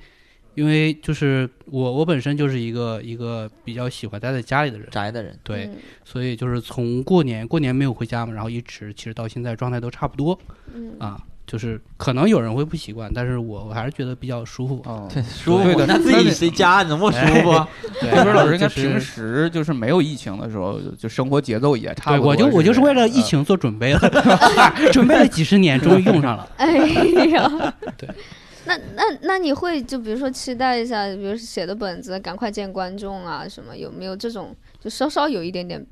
因为就是我我本身就是一个一个比较喜欢待在家里的人，宅的人，对，嗯所以就是从过年过年没有回家嘛，然后一直其实到现在状态都差不多嗯啊，就是可能有人会不习惯，但是我我还是觉得比较舒服。哦，对，舒服。的那自己谁家你怎么舒服啊？对这边老师应该平时就是没有疫情的时候，就生活节奏也差，不多。我就我就是为了疫嗯情做准备了，准备了几十年，终于用上了。哎呀，对。那那那你会就比如说期待一下，比如说写的本子赶快见观众啊什么，有没有这种就稍稍有一点点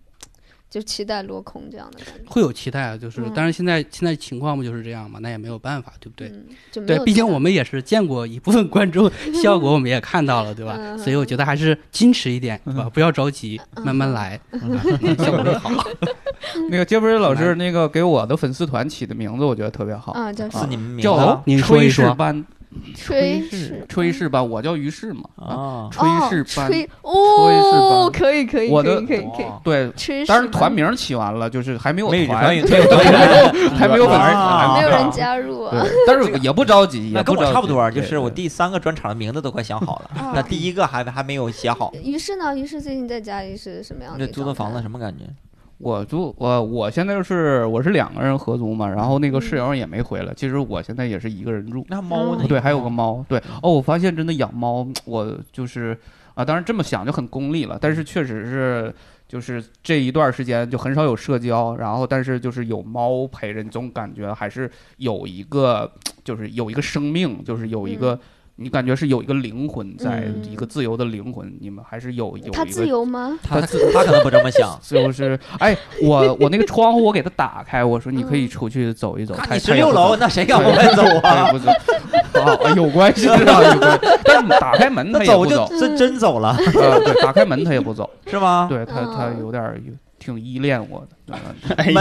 就期待落空这样的感觉？会有期待啊，就是嗯，但是现在现在情况不就是这样嘛，那也没有办法，对不对？嗯，对毕竟我们也是见过一部分观众 效果，我们也看到了，对吧？嗯所以我觉得还是矜持一点，对吧？不要着急，嗯慢慢来，嗯效果会好。那个杰弗瑞老师那个给我的粉丝团起的名字，我觉得特别好，啊，叫是你们名字叫说一炊事说班，炊事事炊事班，我叫于适嘛。啊，啊？炊事班，哦炊哦，炊事班。可以可以可我的以可以可以，对。炊事当然，团名起完了，就是还没有团，没有 还没有没有人加入啊，但是也不着急，也跟也不着急。我差不多，就是我第三个专场的名字都快想好了，啊。那第一个还还没有写好。于是呢，于是最近在家里是什么样的这一个状态？租的房子什么感觉？我租我我现在就是我是两个人合租嘛，然后那个室友也没回来。其实我现在也是一个人住，那猫呢？对，还有个猫。对哦，我发现真的养猫，我就是啊，当然这么想就很功利了，但是确实是就是这一段时间就很少有社交，然后但是就是有猫陪着，你总感觉还是有一个就是有一个生命，就是有一个。你感觉是有一个灵魂在，嗯一个自由的灵魂，你们还是有有一个他自由吗？他自他可能不这么想。就是，哎，我我那个窗户我给他打开，我说你可以出去走一走。你十六楼，，那谁敢往外走啊？不走，啊，哎有关系，知道有关系。但是打开门他也不走，真真走了，啊，对，打开门他也不走，是吗？对它它嗯有点有挺依恋我的。哎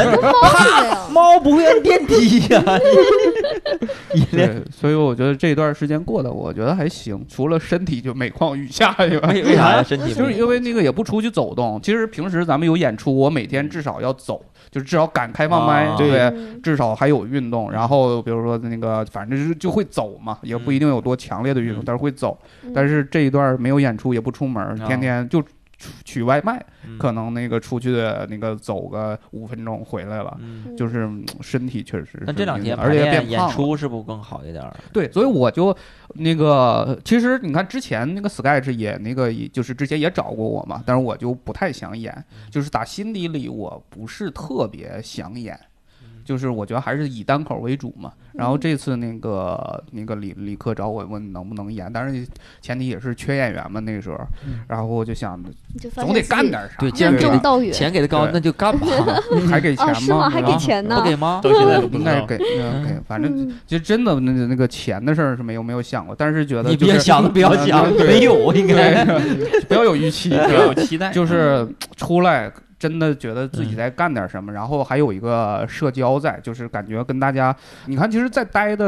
猫不会按电梯呀、依恋，所以我觉得这段时间过得我觉得还行，除了身体就每况愈下以外，为为啥呀？身体就是因为那个也不出去走动。其实平时咱们有演出，我每天至少要走，就是至少敢开放麦，啊对，嗯至少还有运动。然后比如说那个，反正就是就会走嘛，也不一定有多强烈的运动，嗯但是会走。嗯但是这一段没有演出，也不出门，啊天天就取取外卖，嗯可能那个出去的那个走个五分钟回来了。嗯，就是嗯身体确实，那这两天而且演变胖了。出是不是更好一点儿？对，所以我就那个，其实你看之前那个 Sketch 也那个，就是之前也找过我嘛，但是我就不太想演，就是打心底里我不是特别想演，就是我觉得还是以单口为主嘛。然后这次那个那个李李克找我问能不能演，但是前提也是缺演员嘛那个时候，然后我就想总得干点啥，对既然任给重道远。钱给的高，那就干吧。还给钱吗？还给钱呢不？给吗？到现在都不。应该给，嗯给，反正就真的那个那个钱的事儿是没有没有想过，但是觉得你别想了，不要想，没有应该。对，不要有预期，不要有期待，就是出来真的觉得自己嗯在干点什么，然后还有一个社交在，就是感觉跟大家，你看，其实，在待的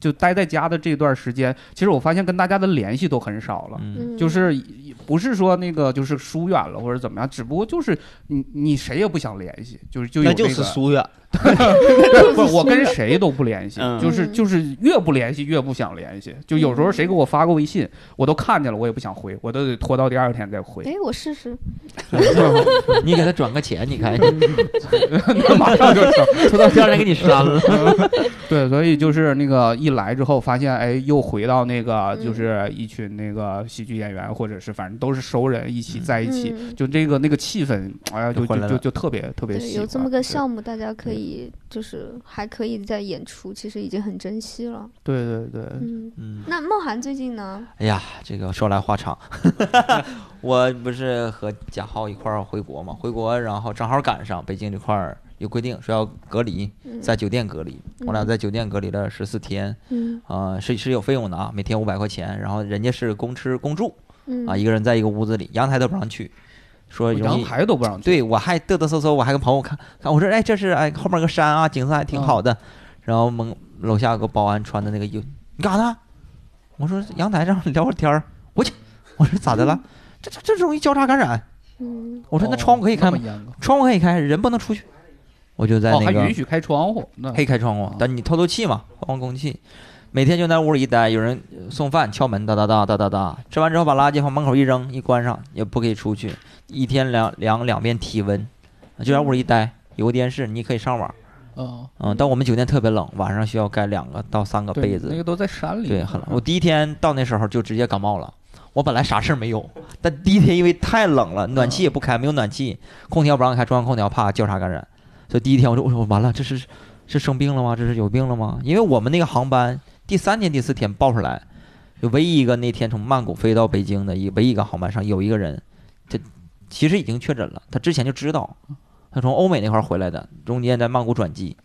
就待在家的这段时间，其实我发现跟大家的联系都很少了。就是不是说那个就是疏远了或者怎么样，只不过就是你你谁也不想联系，就是就有那就是那个疏远。不是我跟谁都不联系，嗯就是嗯就是越不联系越不想联系。就有时候谁给我发个微信，我都看见了，我也不想回，我都得拖到第二天再回。哎，我试试。你给他转个钱，你看，马上就生。拖到第二天给你删了。对，所以就是那个一来之后，发现哎，又回到那个嗯就是一群那个喜剧演员，或者是反正都是熟人一起在一起，嗯就这个那个气氛，哎呀，就就就特别特别对，喜欢。有这么个项目，大家可以就是还可以在演出，其实已经很珍惜了。对对对，嗯，嗯，那梦涵最近呢？哎呀，这个说来话长，我不是和贾浩一块儿回国嘛，回国然后正好赶上北京这块儿有规定说要隔离，嗯在酒店隔离，我俩在酒店隔离了十四天，嗯啊，是是有费用的啊，每天五百块钱，然后人家是公吃公住嗯啊，一个人在一个屋子里，阳台都不让去，说容阳。台都不让去。对，我还嘚嘚瑟瑟，我还跟朋友看看，我说哎，这是哎后面个山啊，景色还挺好的。然后门楼下有个保安穿的那个衣服，你干啥呢？我说阳台上聊会儿天儿。我去，我说咋的了？这这这容易交叉感染。嗯我说那窗户可以开吗？窗户可以开，人不能出去。我就在哦，那个还允许开窗户，可以开窗户，但你透透气嘛，换换空气。每天就在屋里一待，有人送饭敲门，哒哒哒哒哒哒。吃完之后把垃圾往门口一扔，一关上，也不可以出去。一天量量两遍体温，就在屋里一待。有个电视，你可以上网。嗯，嗯，但我们酒店特别冷，晚上需要盖两个到三个被子。那个都在山里。对，很冷。我第一天到那时候就直接感冒了。我本来啥事儿没有，但第一天因为太冷了，暖气也不开，没有暖气，空调不让开，中央空调怕交叉感染，所以第一天我就我说完了，这是是生病了吗？这是有病了吗？因为我们那个航班第三天、第四天报出来，就唯一一个那天从曼谷飞到北京的一唯一一个航班上有一个人，这其实已经确诊了，他之前就知道，他从欧美那块儿回来的，中间在曼谷转机，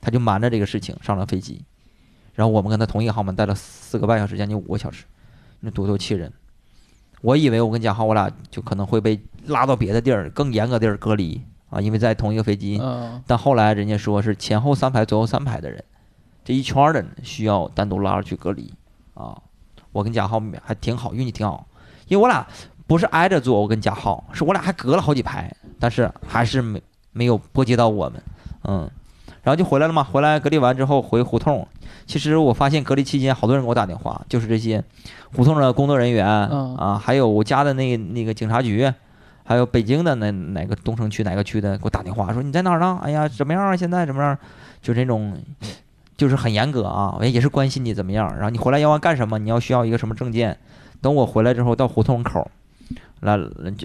他就瞒着这个事情上了飞机，然后我们跟他同一个航班待了四个半小时，将近五个小时，那多多气人。我以为我跟贾浩我俩就可能会被拉到别的地儿更严格地儿隔离啊，因为在同一个飞机。嗯，但后来人家说是前后三排、左右三排的人，这一圈儿的人需要单独拉出去隔离啊。我跟贾浩还挺好，运气挺好，因为我俩不是挨着坐，我跟贾浩是我俩还隔了好几排，但是还是没没有波及到我们，嗯，然后就回来了嘛。回来隔离完之后回胡同，其实我发现隔离期间好多人给我打电话，就是这些胡同的工作人员、嗯啊，还有我家的那那个警察局。还有北京的那哪个东城区哪个区的给我打电话说你在哪儿呢？哎呀，怎么样啊？现在怎么样？就这种，就是很严格啊，也是关心你怎么样。然后你回来要干什么？你要需要一个什么证件？等我回来之后到胡同门口，来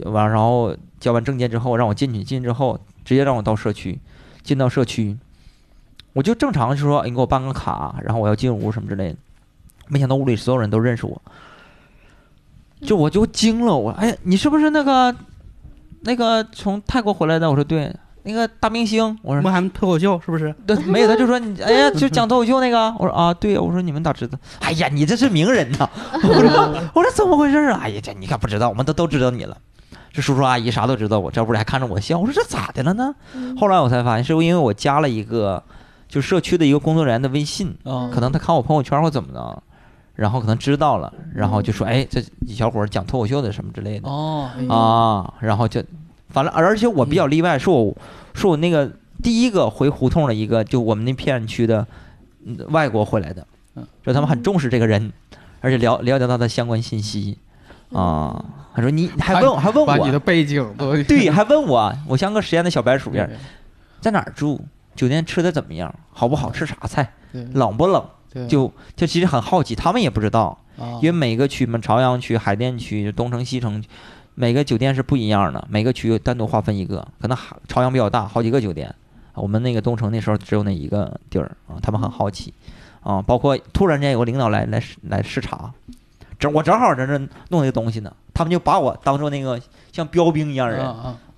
完然后交完证件之后让我进去，进去之后直接让我到社区，进到社区，我就正常就说哎你给我办个卡，然后我要进屋什么之类的。没想到屋里所有人都认识我，就我就惊了，我哎，你是不是那个那个从泰国回来的？我说对，那个大明星。我说梦涵脱口秀是不是？对，没有，他就说你，哎呀，就讲脱口秀那个。我说啊，对呀，我说你们咋知道？哎呀，你这是名人呐！我说我说怎么回事啊？哎呀，这你可不知道，我们都都知道你了。这叔叔阿姨啥都知道，我这屋里还看着我笑，我说这咋的了呢？后来我才发现，是因为我加了一个就社区的一个工作人员的微信，可能他看我朋友圈或怎么的，然后可能知道了，然后就说，哎，这小伙讲脱口秀的什么之类的，哦，啊，然后就，反正而且我比较例外，是我是我那个第一个回胡同的一个，就我们那片区的外国回来的，就他们很重视这个人，而且了了解到他的相关信息，啊。他说：“你还问我还问我你的背景对，还问我，我像个实验的小白鼠一样，在哪儿住？酒店吃的怎么样？好不好吃？啥菜？冷不冷？就就其实很好奇，他们也不知道，因为每个区嘛，朝阳区、海淀区、东城、西城，每个酒店是不一样的，每个区单独划分一个。可能朝阳比较大，好几个酒店，我们那个东城那时候只有那一个地儿啊。他们很好奇啊，包括突然间有个领导来来来视察。”正我正好在这弄那个东西呢，他们就把我当做那个像标兵一样人。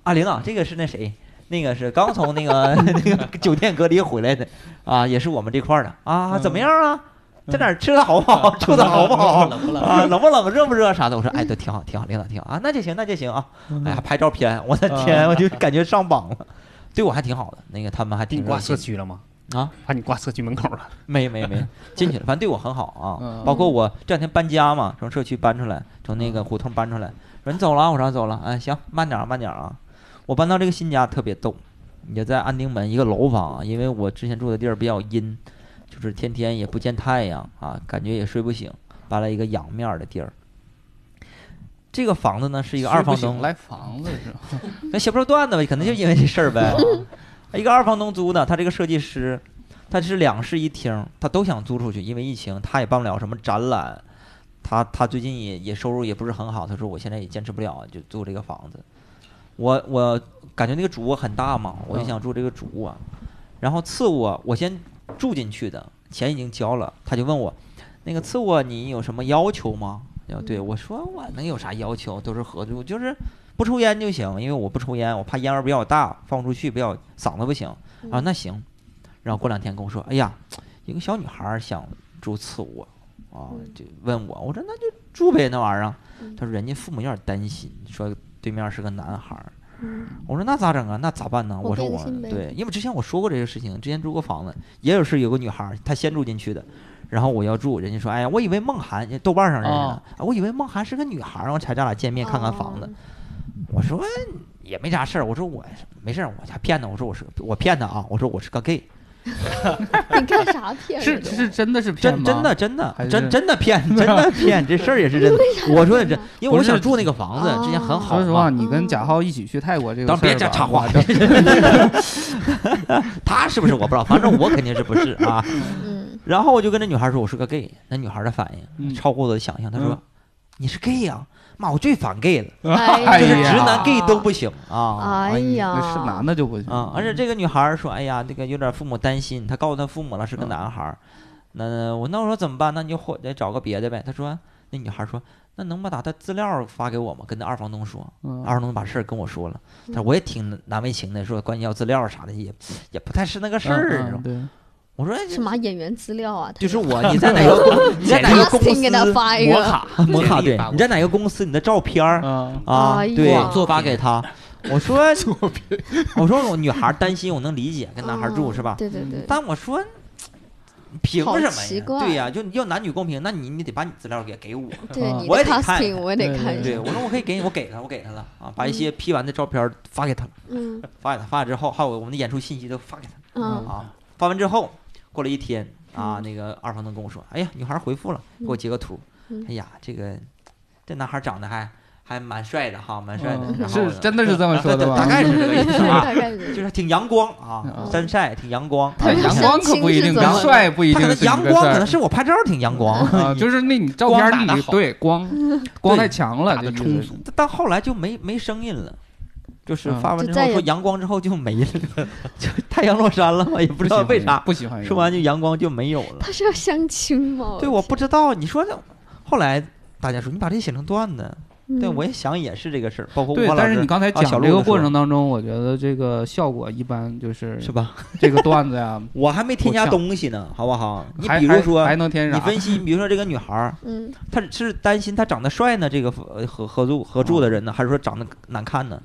啊，领导，这个是那谁，那个是刚从那个 那个酒店隔离回来的啊，也是我们这块的啊。怎么样啊？在哪吃的好不好？住的好不好？冷不冷啊？冷不冷？热不热？啥的？我说哎，都挺好，挺好，领导挺好啊。那就行，那就行啊。哎呀，拍照片，我的天，我就感觉上榜了，对我还挺好的。那个他们还挺挂社区了吗？啊，把你挂社区门口了？没没没，进去了。反正对我很好啊。包括我这两天搬家嘛，从社区搬出来，从那个胡同搬出来。说你走了，我说走了。哎，行，慢点慢点啊。我搬到这个新家特别逗，也在安定门一个楼房，因为我之前住的地儿比较阴，就是天天也不见太阳啊，感觉也睡不醒，搬了一个阳面的地儿。这个房子呢是一个二房东来房子是吧？那写不出段子吧，可能就因为这事儿呗。一个二房东租的，他这个设计师，他是两室一厅，他都想租出去，因为疫情他也办不了什么展览，他他最近也也收入也不是很好，他说我现在也坚持不了，就租这个房子。我我感觉那个主卧很大嘛，我就想住这个主卧，然后次卧我先住进去的，钱已经交了，他就问我，那个次卧你有什么要求吗？对我说我能有啥要求，都是合租，就是。不抽烟就行，因为我不抽烟，我怕烟味比较大，放不出去，比较嗓子不行。啊，那行。然后过两天跟我说，哎呀，一个小女孩想住次卧，啊，就问我，我说那就住呗，那玩意儿。他说人家父母有点担心，说对面是个男孩。我说那咋整啊？那咋办呢？我说我对，因为之前我说过这个事情，之前租过房子，也有是有个女孩，她先住进去的，然后我要住，人家说，哎呀，我以为梦涵，豆瓣上认识的，我以为梦涵是个女孩，我才咱俩见面看看房子。我说也没啥事儿，我说我没事儿，我才骗她，我说我是我骗她啊，我说我是个 gay。你干啥骗？是是真的是真真的真的真真的骗 真的骗，这事儿也是真的。我说的真，因为我想住那个房子，之前很好。说实话，你跟贾浩一起去泰国这个，当别讲插话。他是不是我不知道，反正我肯定是不是啊。然后我就跟那女孩说我是个 gay，那女孩的反应超过我的想象，她说你是 gay 呀。妈，我最反 gay 了，就是直男 gay 都不行啊！哎呀，是男的就不行啊！而且这个女孩说：“哎呀，这个有点父母担心。”她告诉她父母了是个男孩。那我那我说怎么办？那你就或得找个别的呗。她说：“那女孩说，那能不把她资料发给我吗？跟那二房东说。二房东把事儿跟我说了。他说我也挺难为情的，说管你要资料啥的也也不太是那个事儿。我说什么演员资料啊？就是我，你在哪个公？你在哪个公司？摩卡，摩卡 对。你在哪个公司？你的照片儿啊？对，做发给他。我说，我说我女孩担心，我能理解，跟男孩住是吧？对对对。但我说，凭什么呀？对呀，就要男女公平，那你你得把你资料给给我，我也得看，我也得看。对，我说我可以给你，我给他，我给他了啊，把一些 P 完的照片发给他了。嗯。发给他，发了之后，还有我们的演出信息都发给他。嗯。啊，发完之后。过了一天啊，那个二房东跟我说：“哎呀，女孩回复了，给我截个图。哎呀，这个这男孩长得还还蛮帅的哈，蛮帅的。是真的是这么说的吗？大概是这个意思 啊，就是挺阳光啊，山晒挺阳光。阳光可不一定，帅不一定。阳光可能是我拍照挺阳光，就是那你照片里对光 光太强了，就冲突。但后来就没没声音了。”就是发完之后说阳光之后就没了，就太阳落山了嘛，也不知道为啥不喜欢。说完就阳光就没有了。他是要相亲吗？对，我不知道。你说这后来大家说你把这写成段子，对，我也想也是这个事儿，包括对，但是你刚才讲这个过程当中，我觉得这个效果一般，就是是吧？这个段子呀，我还没添加东西呢，好不好？你比如说还能添你分析，比如说这个女孩儿，嗯，她是担心她长得帅呢，这个合合作合住的人呢，还是说长得难看呢？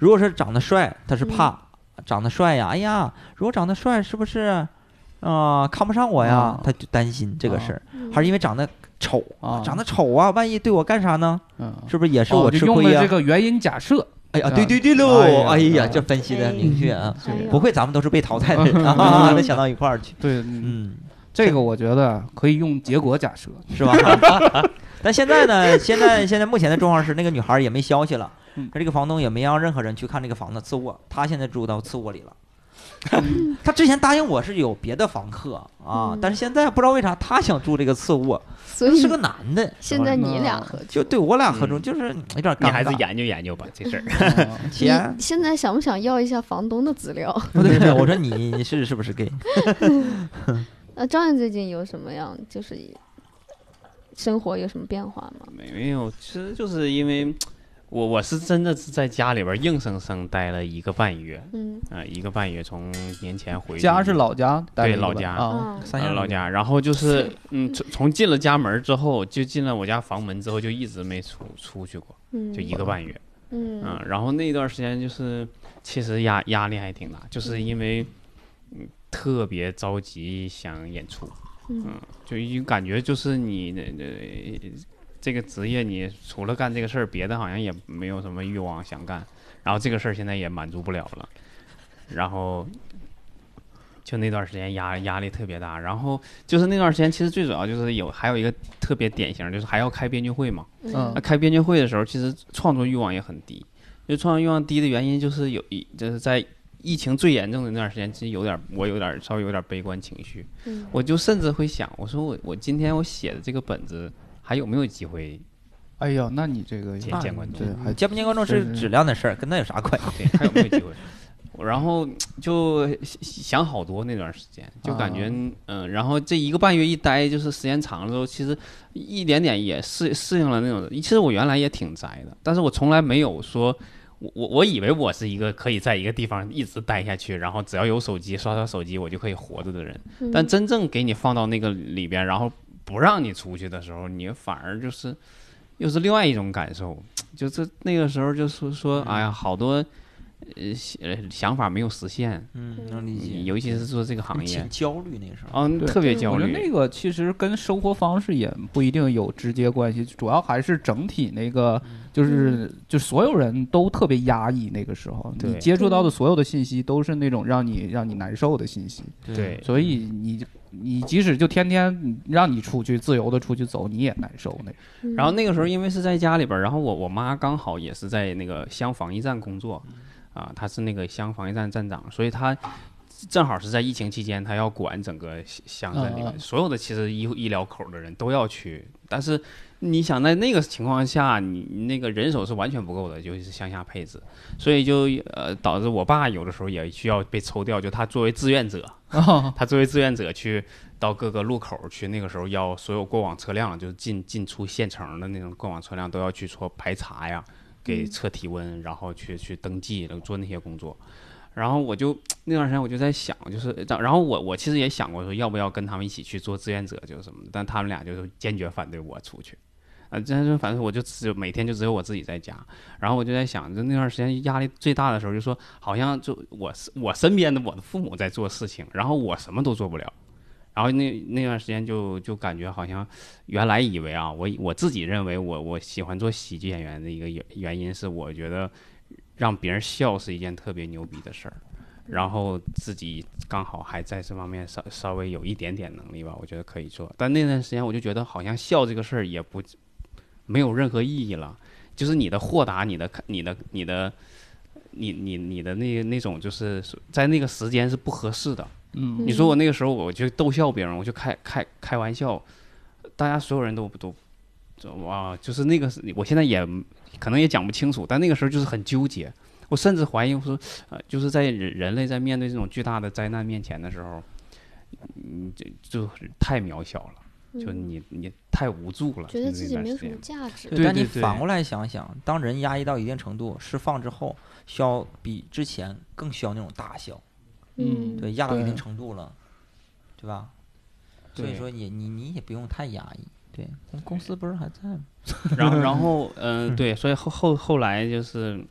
如果是长得帅，他是怕长得帅呀，哎呀，如果长得帅，是不是啊看不上我呀？他就担心这个事儿，还是因为长得。丑啊，长得丑啊，万一对我干啥呢？嗯，是不是也是我吃亏呀？这个原因假设，哎呀，对对对喽，哎呀，这分析的明确啊，不会咱们都是被淘汰的人啊，能想到一块儿去。对，嗯，这个我觉得可以用结果假设，是吧？但现在呢，现在现在目前的状况是，那个女孩也没消息了，他这个房东也没让任何人去看这个房子次卧，他现在住到次卧里了。他之前答应我是有别的房客啊，但是现在不知道为啥他想住这个次卧，所以是个男的。现在你俩合就对我俩合租，就是有点。你还是研究研究吧，这事儿。你现在想不想要一下房东的资料？不对，我说你你是是不是 gay？那张燕最近有什么样就是生活有什么变化吗？没有，其实就是因为。我我是真的是在家里边硬生生待了一个半月，嗯，啊，一个半月从年前回家是老家，对老家啊，三亚老家，然后就是嗯，从从进了家门之后，就进了我家房门之后，就一直没出出去过，就一个半月，嗯，然后那段时间就是其实压压力还挺大，就是因为嗯。特别着急想演出，嗯，就一感觉就是你那那。这个职业，你除了干这个事儿，别的好像也没有什么欲望想干。然后这个事儿现在也满足不了了。然后就那段时间压压力特别大。然后就是那段时间，其实最主要就是有还有一个特别典型，就是还要开编剧会嘛。嗯。那开编剧会的时候，其实创作欲望也很低。就创作欲望低的原因，就是有一就是在疫情最严重的那段时间，其实有点我有点稍微有点悲观情绪。嗯。我就甚至会想，我说我我今天我写的这个本子。还有没有机会？哎呀，那你这个见见观众，对，见不见观众是质量的事儿，跟那有啥关系？对还有没有机会？然后就想好多那段时间，就感觉嗯，然后这一个半月一待，就是时间长了之后，其实一点点也适适应了那种。其实我原来也挺宅的，但是我从来没有说，我我我以为我是一个可以在一个地方一直待下去，然后只要有手机刷刷手机，我就可以活着的人。但真正给你放到那个里边，然后。不让你出去的时候，你反而就是又是另外一种感受，就是那个时候就是说，哎呀，好多呃想法没有实现，嗯，能理解，尤其是做这个行业，焦虑那个时候，嗯，特别焦虑。我觉得那个其实跟生活方式也不一定有直接关系，主要还是整体那个，就是就所有人都特别压抑。那个时候，你接触到的所有的信息都是那种让你让你难受的信息，对，所以你。你即使就天天让你出去自由的出去走，你也难受那。然后那个时候因为是在家里边，然后我我妈刚好也是在那个乡防疫站工作，啊，她是那个乡防疫站站长，所以她正好是在疫情期间，她要管整个乡镇里面所有的其实医医疗口的人都要去。但是你想在那个情况下，你那个人手是完全不够的，尤其是向下配置，所以就呃导致我爸有的时候也需要被抽调，就他作为志愿者。他作为志愿者去到各个路口去，那个时候要所有过往车辆，就是进进出县城的那种过往车辆都要去做排查呀，给测体温，然后去去登记，做那些工作。然后我就那段时间我就在想，就是然后我我其实也想过说要不要跟他们一起去做志愿者，就是什么的，但他们俩就是坚决反对我出去。啊，这是反正我就只有每天就只有我自己在家，然后我就在想，就那段时间压力最大的时候，就说好像就我我身边的我的父母在做事情，然后我什么都做不了，然后那那段时间就就感觉好像原来以为啊，我我自己认为我我喜欢做喜剧演员的一个原原因是我觉得让别人笑是一件特别牛逼的事儿，然后自己刚好还在这方面稍稍微有一点点能力吧，我觉得可以做，但那段时间我就觉得好像笑这个事儿也不。没有任何意义了，就是你的豁达，你的、你的、你的、你、你、你的那那种，就是在那个时间是不合适的。嗯，你说我那个时候，我就逗笑别人，我就开开开玩笑，大家所有人都都，哇，就是那个，我现在也可能也讲不清楚，但那个时候就是很纠结。我甚至怀疑说，呃，就是在人人类在面对这种巨大的灾难面前的时候，嗯，这就太渺小了。就你你太无助了，觉得自己没有什么价值。对，但你反过来想想，当人压抑到一定程度，释放之后，需要比之前更需要那种大笑。嗯，对，压到一定程度了，对吧？所以说，你你你也不用太压抑。对，公公司不是还在吗？然后然后嗯，对，所以后后后来就是。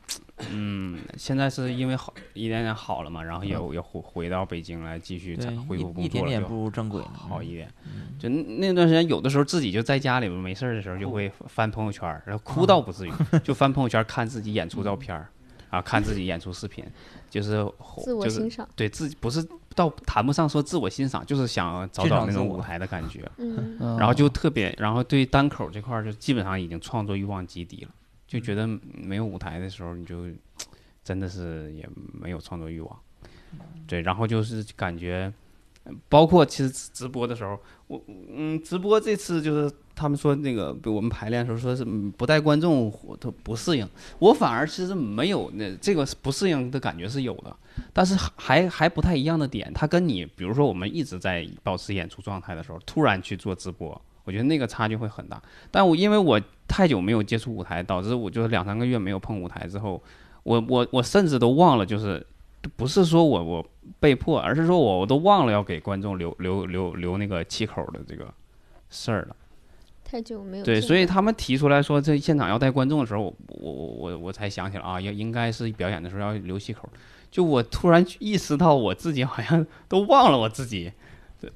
嗯，现在是因为好一点点好了嘛，然后也也回回到北京来继续恢复工作一点点步入正轨，好一点。就那段时间，有的时候自己就在家里边没事儿的时候，就会翻朋友圈，然后哭倒不至于，就翻朋友圈看自己演出照片儿，啊，看自己演出视频，就是自我欣赏。对自己不是倒谈不上说自我欣赏，就是想找找那种舞台的感觉。嗯，然后就特别，然后对单口这块儿就基本上已经创作欲望极低了。就觉得没有舞台的时候，你就真的是也没有创作欲望，对，然后就是感觉，包括其实直播的时候，我嗯，直播这次就是他们说那个我们排练的时候说是不带观众都不适应，我反而其实没有那这个不适应的感觉是有的，但是还还不太一样的点，它跟你比如说我们一直在保持演出状态的时候，突然去做直播。我觉得那个差距会很大，但我因为我太久没有接触舞台，导致我就是两三个月没有碰舞台之后，我我我甚至都忘了，就是不是说我我被迫，而是说我我都忘了要给观众留留留留那个气口的这个事儿了。太久没有对，所以他们提出来说这现场要带观众的时候，我我我我才想起来啊，要应该是表演的时候要留气口。就我突然意识到我自己好像都忘了我自己。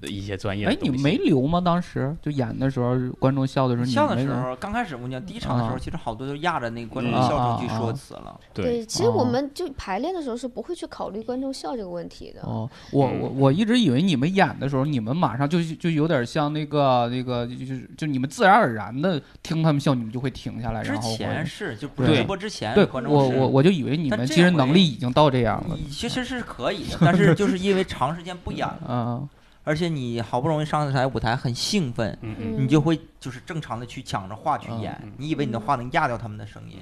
一些专业，哎，你没留吗？当时就演的时候，观众笑的时候，笑的时候，刚开始我跟你讲，第一场的时候，其实好多都压着那个观众的笑声去说辞了。对，其实我们就排练的时候是不会去考虑观众笑这个问题的。哦，我我我一直以为你们演的时候，你们马上就就有点像那个那个，就是就你们自然而然的听他们笑，你们就会停下来。之前是就直播之前，对，观众我我我就以为你们其实能力已经到这样了。其实是可以的，但是就是因为长时间不演了。而且你好不容易上台舞台很兴奋，你就会就是正常的去抢着话去演，你以为你的话能压掉他们的声音？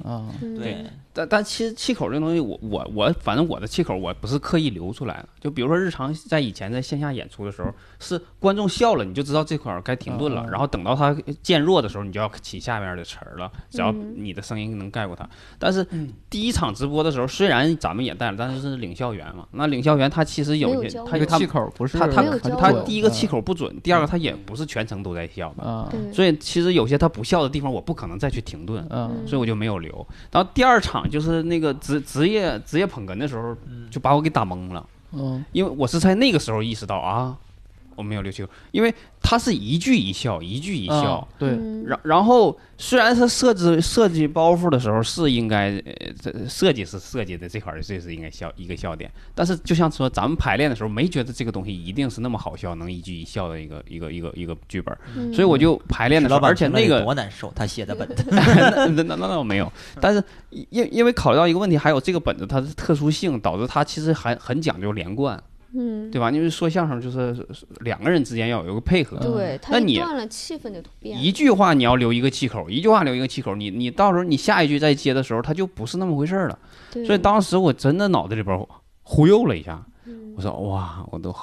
对。但但其实气口这东西，我我我反正我的气口我不是刻意留出来的。就比如说日常在以前在线下演出的时候，是观众笑了，你就知道这块儿该停顿了。然后等到他渐弱的时候，你就要起下面的词儿了。只要你的声音能盖过他。但是第一场直播的时候，虽然咱们也带了，但是是领笑员嘛。那领笑员他其实有些他气口不是他他他第一个气口不准，第二个他也不是全程都在笑的。所以其实有些他不笑的地方，我不可能再去停顿。所以我就没有留。然后第二场。就是那个职职业职业捧哏的时候，就把我给打懵了。嗯，因为我是在那个时候意识到啊。我没有六七个，因为他是一句一笑，一句一笑。对，然然后虽然他设置设计包袱的时候是应该，这设计是设计的这块儿这是应该笑一个笑点，但是就像说咱们排练的时候没觉得这个东西一定是那么好笑，能一句一笑的一个一个一个一个剧本，所以我就排练的时候，而且那个多难受，他写的本子，那那那倒没有，但是因因为考虑到一个问题，还有这个本子它的特殊性，导致它其实还很讲究连贯。嗯，对吧？因为说相声就是两个人之间要有一个配合。对，那你断了气氛就变。一句话你要留一个气口，一句话留一个气口，你你到时候你下一句再接的时候，它就不是那么回事了。所以当时我真的脑子里边忽悠了一下，我说哇，我都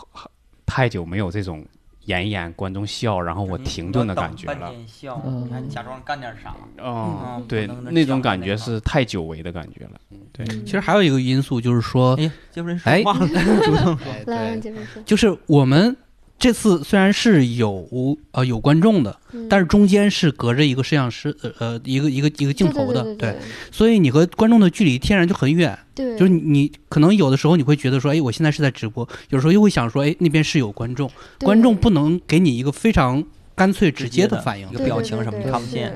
太久没有这种。演一演，观众笑，然后我停顿的感觉了。笑，你还假装干点啥？嗯，对，那种感觉是太久违的感觉了。对，其实还有一个因素就是说，哎，接人说话了，主动说，来，就是我们。这次虽然是有呃有观众的，但是中间是隔着一个摄像师呃呃一个一个一个镜头的，对，所以你和观众的距离天然就很远，对，就是你可能有的时候你会觉得说，哎，我现在是在直播，有时候又会想说，哎，那边是有观众，观众不能给你一个非常干脆直接的反应，一个表情什么你看不见。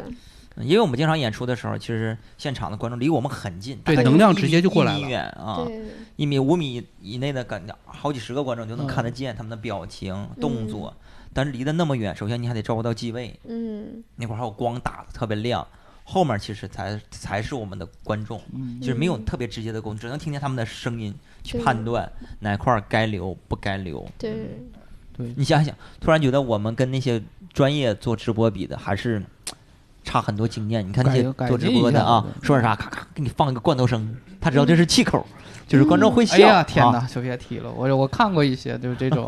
因为我们经常演出的时候，其实现场的观众离我们很近，对，能量直接就过来了。一米远啊，一米五米以内的感觉，好几十个观众就能看得见他们的表情、动作。但是离得那么远，首先你还得照顾到机位，嗯，那块儿还有光打的特别亮，后面其实才才是我们的观众，就是没有特别直接的沟通，只能听见他们的声音去判断哪块该留不该留。对，对你想想，突然觉得我们跟那些专业做直播比的，还是。差很多经验。你看那些做直播的啊，说点啥，咔咔给你放一个罐头声，他知道这是气口，就是观众会笑。哎呀天啊哪，就别提了，我我看过一些，就是这种，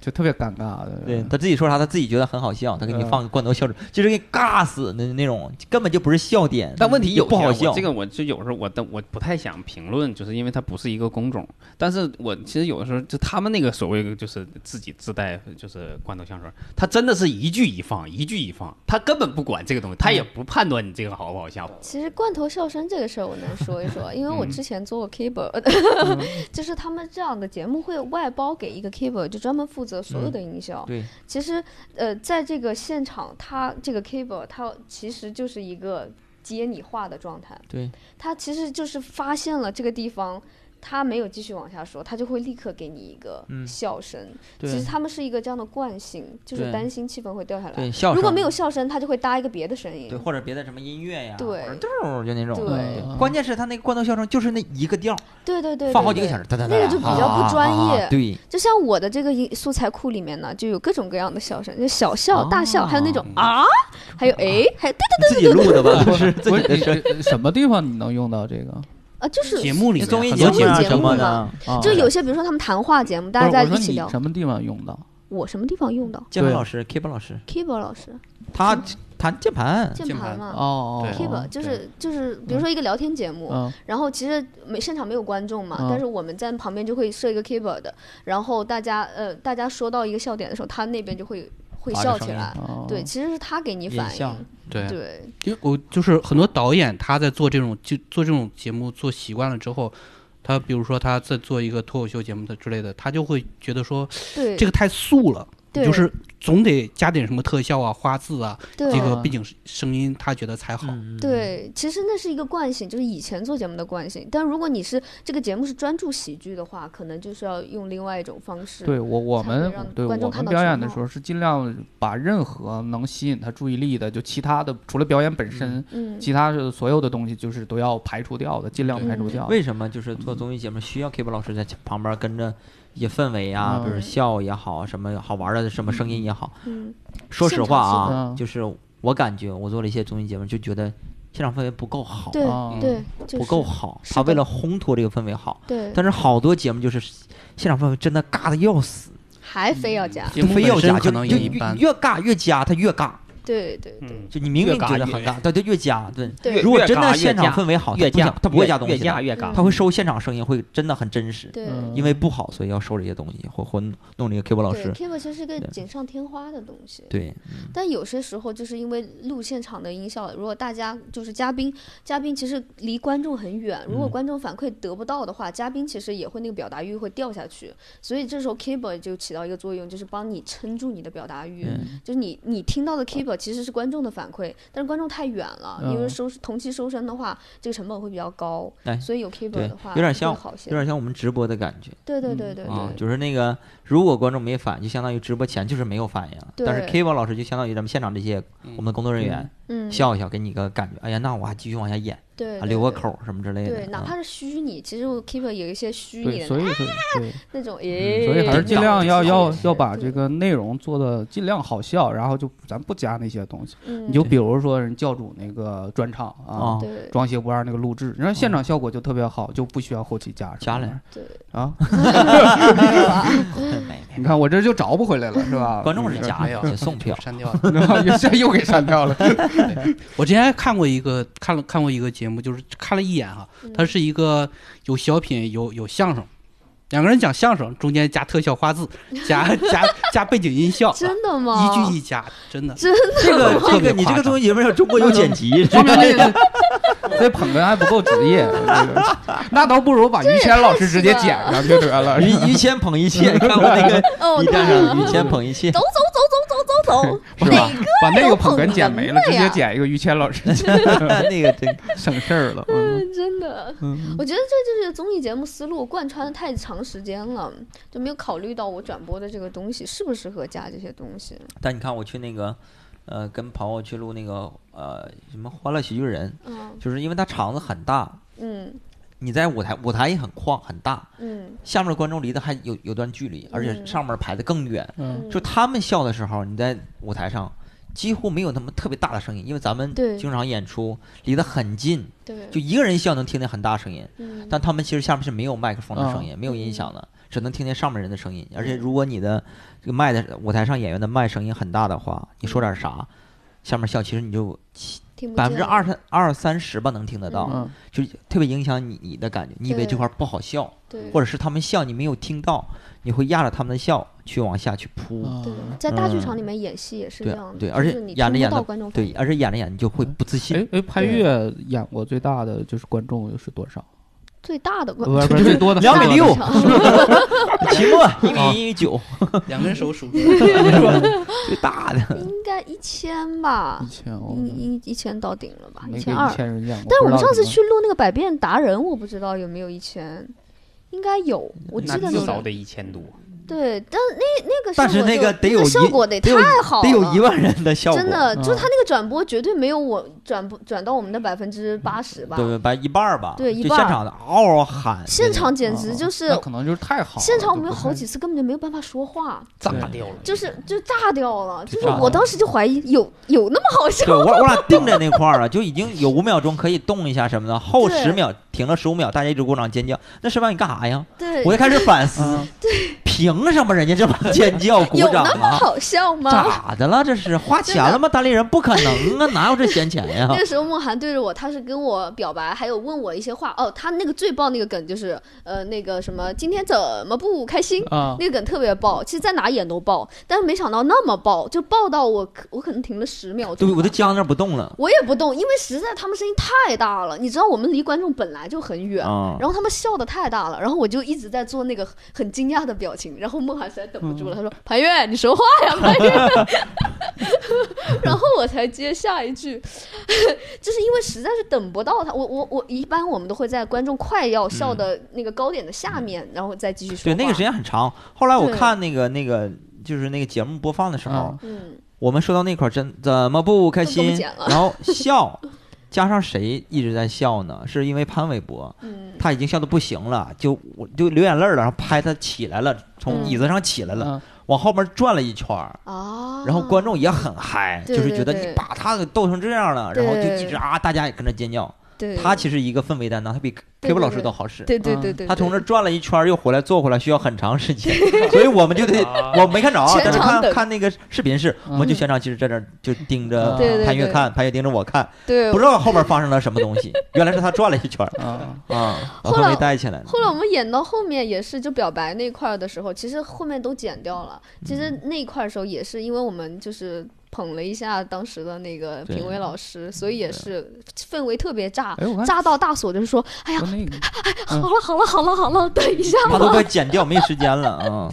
就特别尴尬的。对他自己说啥，他自己觉得很好笑，他给你嗯放个罐头笑声，就是给你尬死的那种，根本就不是笑点。但问题有不好笑。这个我就有时候我的我不太想评论，就是因为它不是一个工种。但是我其实有的时候就他们那个所谓的就是自己自带就是罐头香水，他真的是一句一放，一句一放，他根本不管这个东西，他也不判断你这个好不好笑。其实罐头笑声这个事儿我能说一说，因为我嗯之前做过 keyboard，、就是他们这样的节目会外包给一个 keyboard，就专门负责所有的音效。对，其实呃，在这个现场，他这个 keyboard 它其实就是一个接你话的状态，对，他其实就是发现了这个地方。他没有继续往下说，他就会立刻给你一个嗯笑声。其实他们是一个这样的惯性，就是担心气氛会掉下来。对，笑声如果没有笑声，他就会搭一个别的声音。对，或者别的什么音乐呀，对就那种。对嗯关键是他那个罐头笑声就是那一个调，对对对，对对放好几个小时，哒哒哒那个就比较不专业啊对，就像我的这个音素材库里面呢，就有各种各样的笑声，就小笑、大笑，还有那种啊，还有哎，还有对对自己录的吧，不是自不是己的声。什么地方你能用到这个？啊，就是节目里面综艺很多节目啊节目什么的嘛，啊就有些比如说他们谈话节目，大家在一起聊，你什么地方用到？我什么地方用到对键盘老师，keyboard 老师，keyboard 老师他弹键盘，键键盘盘嘛哦哦，keyboard 就是就是比如说一个聊天节目，嗯然后其实没现场没有观众嘛，嗯但是我们在旁边就会设一个 keyboard，然后大家呃大家说到一个笑点的时候，他那边就会会笑起来，哦。对，其实是他给你反效应，对对，因为我就是很多导演他在做这种就做这种节目做习惯了之后，他比如说他在做一个脱口秀节目的之类的，他就会觉得说对，这个太素了，对就是总得加点什么特效啊、花字啊，对这个背景声音他觉得才好。嗯，对，其实那是一个惯性，就是以前做节目的惯性。但如果你是这个节目是专注喜剧的话，可能就是要用另外一种方式。对我我们对我观众们表演的时候是尽量把任何能吸引他注意力的，就其他的除了表演本身，嗯，其他的所有的东西就是都要排除掉的，尽量排除掉。为什么就是做综艺节目需要 keyboard 老师在旁边跟着一些氛围啊，嗯比如笑也好，什么好玩的什么声音也好。嗯，说实话啊就是我感觉我做了一些综艺节目，就觉得现场氛围不够好，对啊对，就是不够好。他为了烘托这个氛围好，对，但是好多节目就是现场氛围真的尬的要死，还非要加，节目非要加，就能也一般，越尬越加，他越尬。对对对，嗯，就你明明觉得很尬，对对越加，对。对如果真越越的现场氛围好，越加他不会加东越西越，加越尬。他会收现场声音，会真的很真实。对嗯因为不好，所以要收这些东西，或或弄这个波老对师。，Keep 其实是个锦上添花的东西。对，但有些时候就是因为录现场的音效，如果大家就是嘉宾，嘉宾其实离观众很远，如果嗯观众反馈得不到的话，嘉宾其实也会那个表达欲会掉下去，所以这时候 keyboard 就起到一个作用，就是帮你撑住你的表达欲。嗯就是你你听到的 keyboard 其实是观众的反馈，但是观众太远了，因为嗯收同期收声的话，这个成本会比较高，哎所以有 keeper 的话有点像会好些。有点像我们直播的感觉对对对对对，啊，就是那个如果观众没反，就相当于直播前就是没有反应，但是对 K 波老师就相当于咱们现场这些我们的工作人员嗯，笑一笑，给你个感觉，哎呀，那我还继续往下演，留个口什么之类的。对，哪啊怕是虚拟，其实 keyboard 有一些虚拟对，的所以是 对，那种，诶，所以还是尽量要要要把这个内容做的尽量好笑，然后就咱不加那些东西。嗯。你就比如说人教主那个专场啊，装鞋不二那个录制，然后现场效果就特别好，就不需要后期加什么加了的对，啊。没没你看我这就找不回来了，是吧？观众是假没有的，送票。删掉了。又又给删掉了。我之前还看过一个看了看过一个节目，就是看了一眼哈，它是一个有小品有有相声，两个人讲相声，中间加特效花字，加加加背景音效，真的吗？一句一加，真的。真这个这个你这个综艺节目要中国有剪辑，说明这个。这捧哏还不够职业，这个那倒不如把于谦老师直接剪上就得了。于于谦捧一切，你 看过那个哦，B 站上于谦捧一切。走，走走走走走走，是吧？哪个？把那个捧哏剪没了，直接剪一个于谦老师，那个真省事儿了。真的，我觉得这就是综艺节目思路贯穿的太长时间了，就没有考虑到我转播的这个东西适不适合加这些东西。但你看我去那个，呃，跟朋友去录那个呃什么《欢乐喜剧人》，嗯。就是因为他场子很大，嗯。你在舞台舞台也很旷很大，嗯。下面的观众离得还有有段距离，而且嗯。上面排的更远。嗯。就他们笑的时候，你在舞台上几乎没有那么特别大的声音，因为咱们经常演出离得很近，就一个人笑能听见很大声音，嗯。但他们其实下面是没有麦克风的声音，没有音响的，只能听见上面人的声音。而且如果你的这个麦的舞台上演员的麦声音很大的话，你说点啥，下面笑，其实你就百分之二三二三十吧能听得到，嗯。就特别影响你你的感觉。你以为这块不好笑，或者是他们笑你没有听到，你会压着他们的笑去往下去扑。在大剧嗯场里面演戏也是这样的，对，就而且演着演着对，而且演着演着你就会不自信。哎哎，潘越演过最大的就是观众是多少？最大的观众不是 最多的两米六大的场期末一米九，两根手数。最大的。应该一千吧一，千哦一，一一千到顶了吧，一千二一。千人演过。但是我们上次去录那个百变达人，我不知道有没有一千，应该有，我记那得那个至少得一千多。对，但那那个但是那效果就个得有一效果得太好了，得有一万人的效果，真的，就嗯他那个转播绝对没有我转播转到我们的百分之八十吧，对对，把一半儿吧，对一半儿就现场的嗷嗷喊，现场简啊直就是那可能就是太好了。现场我们有好几次根本就没有办法说话，炸掉了，就是就炸掉了，就是我当时就怀疑有有那么好笑对我 我俩定在那块儿了，就已经有五秒钟可以动一下什么的，后对十秒停了十五秒，大家一直鼓掌尖叫，那十秒你干啥呀？对，我就开始反思，嗯凭什么人家这么尖叫鼓有掌啊？那么好笑吗？咋的了？这是花钱了吗？单立人不可能啊，哪有这闲钱呀那？个时候梦涵对着我，他是跟我表白，还有问我一些话。哦，他那个最爆那个梗就是，呃，那个什么，今天怎么不开心？啊，那个梗特别爆，其实在哪演都爆，但是没想到那么爆，就爆到我我可能停了十秒钟对，我都僵那不动了。我也不动，因为实在他们声音太大了，你知道我们离观众本来就很远，啊然后他们笑的太大了，然后我就一直在做那个很惊讶的表情，然后梦涵实在等不住了，他说：“潘越，你说话呀，潘越。”然后我才接下一句，就是因为实在是等不到他，我我我一般我们都会在观众快要笑的那个高点的下面，然后再继续说对，那个时间很长。后来我看那个那个就是那个节目播放的时候，我们说到那块儿真怎么不开心？然后笑，加上谁一直在笑呢？是因为潘玮柏，嗯他已经笑得不行了，就我就流眼泪了，然后拍他起来了，从嗯椅子上起来了，嗯往后面转了一圈儿。啊，然后观众也很嗨，就是觉得你把他给逗成这样了，然后就一直啊，大家也跟着尖叫。对。他其实一个氛围担当，他比 K 波老师都好使。对对对对，他从对这转了一圈儿又回来坐回来，需要很长时间，所以我们就得啊。我没看着啊，但是看看那个视频是，我们就嗯。全场其实在这就盯着对对对。潘越看，潘越盯着我看，不知道后面发生了什么东西，原来是他转了一圈儿。啊，啊，后来带起来了。后来我们演到后面也是，就表白那块儿的时候，其实后面都剪掉了。其实嗯。那一块儿的时候，也是因为我们就是捧了一下当时的那个评委老师，所以也是氛围特别炸，炸到大锁就是说，哎呀，好了好了好了好了，等一下他都。快剪掉，没时间了啊！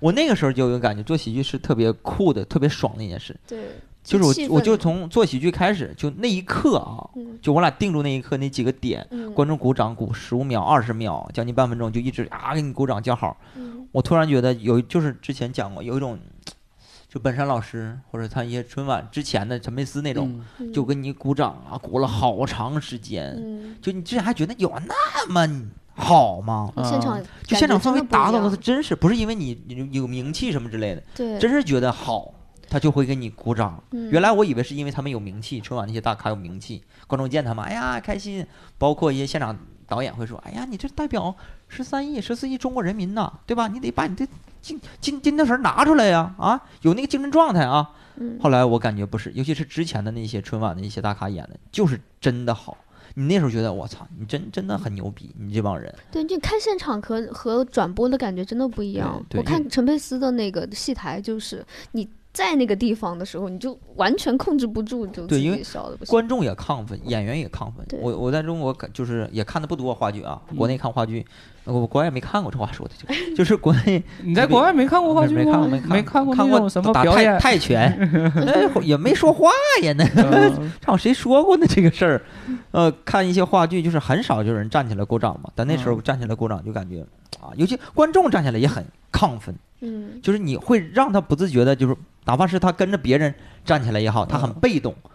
我那个时候就有感觉，做喜剧是特别酷的、特别爽的一件事。对，就是我我就从做喜剧开始，就那一刻啊，嗯就我俩定住那一刻那几个点，嗯观众鼓掌鼓十五秒、二十秒，将近半分钟，就一直啊给你鼓掌叫好。嗯我突然觉得有，就是之前讲过，有一种，就本山老师或者他一些春晚之前的陈佩斯那种，嗯就跟你鼓掌啊，鼓了好长时间，嗯，就你之前还觉得有那么好吗？啊现场就现场氛围达到了，他真是不是因为你你有名气什么之类的，对，真是觉得好，他就会给你鼓掌。嗯原来我以为是因为他们有名气，春晚那些大咖有名气，观众见他们，哎呀开心。包括一些现场导演会说，哎呀，你这代表十三亿、十四亿中国人民呐，对吧？你得把你的精精精气神拿出来呀，啊，有那个精神状态啊。嗯后来我感觉不是，尤其是之前的那些春晚的一些大咖演的，就是真的好。你那时候觉得我操，你真真的很牛逼，你这帮人。对，就看现场和和转播的感觉真的不一样。我看陈佩斯的那个戏台，就是你在那个地方的时候，你就完全控制不住，就自对因为己笑的不行。观众也亢奋，演员也亢奋。我我在中国看就是也看的不多话剧啊，国内看话剧，我国外没看过。这话说的就 就是国内 你在国外没看过话剧吗？没看过，没没看看过过那种什么打泰表演？泰拳，那 也没说话呀，那嗯唱谁说过呢这个事儿？呃，看一些话剧就是很少就有人站起来鼓掌嘛，但那时候嗯站起来鼓掌就感觉啊，尤其观众站起来也很亢奋，嗯。就是你会让他不自觉的，就是哪怕是他跟着别人站起来也好，他很嗯。被动，嗯，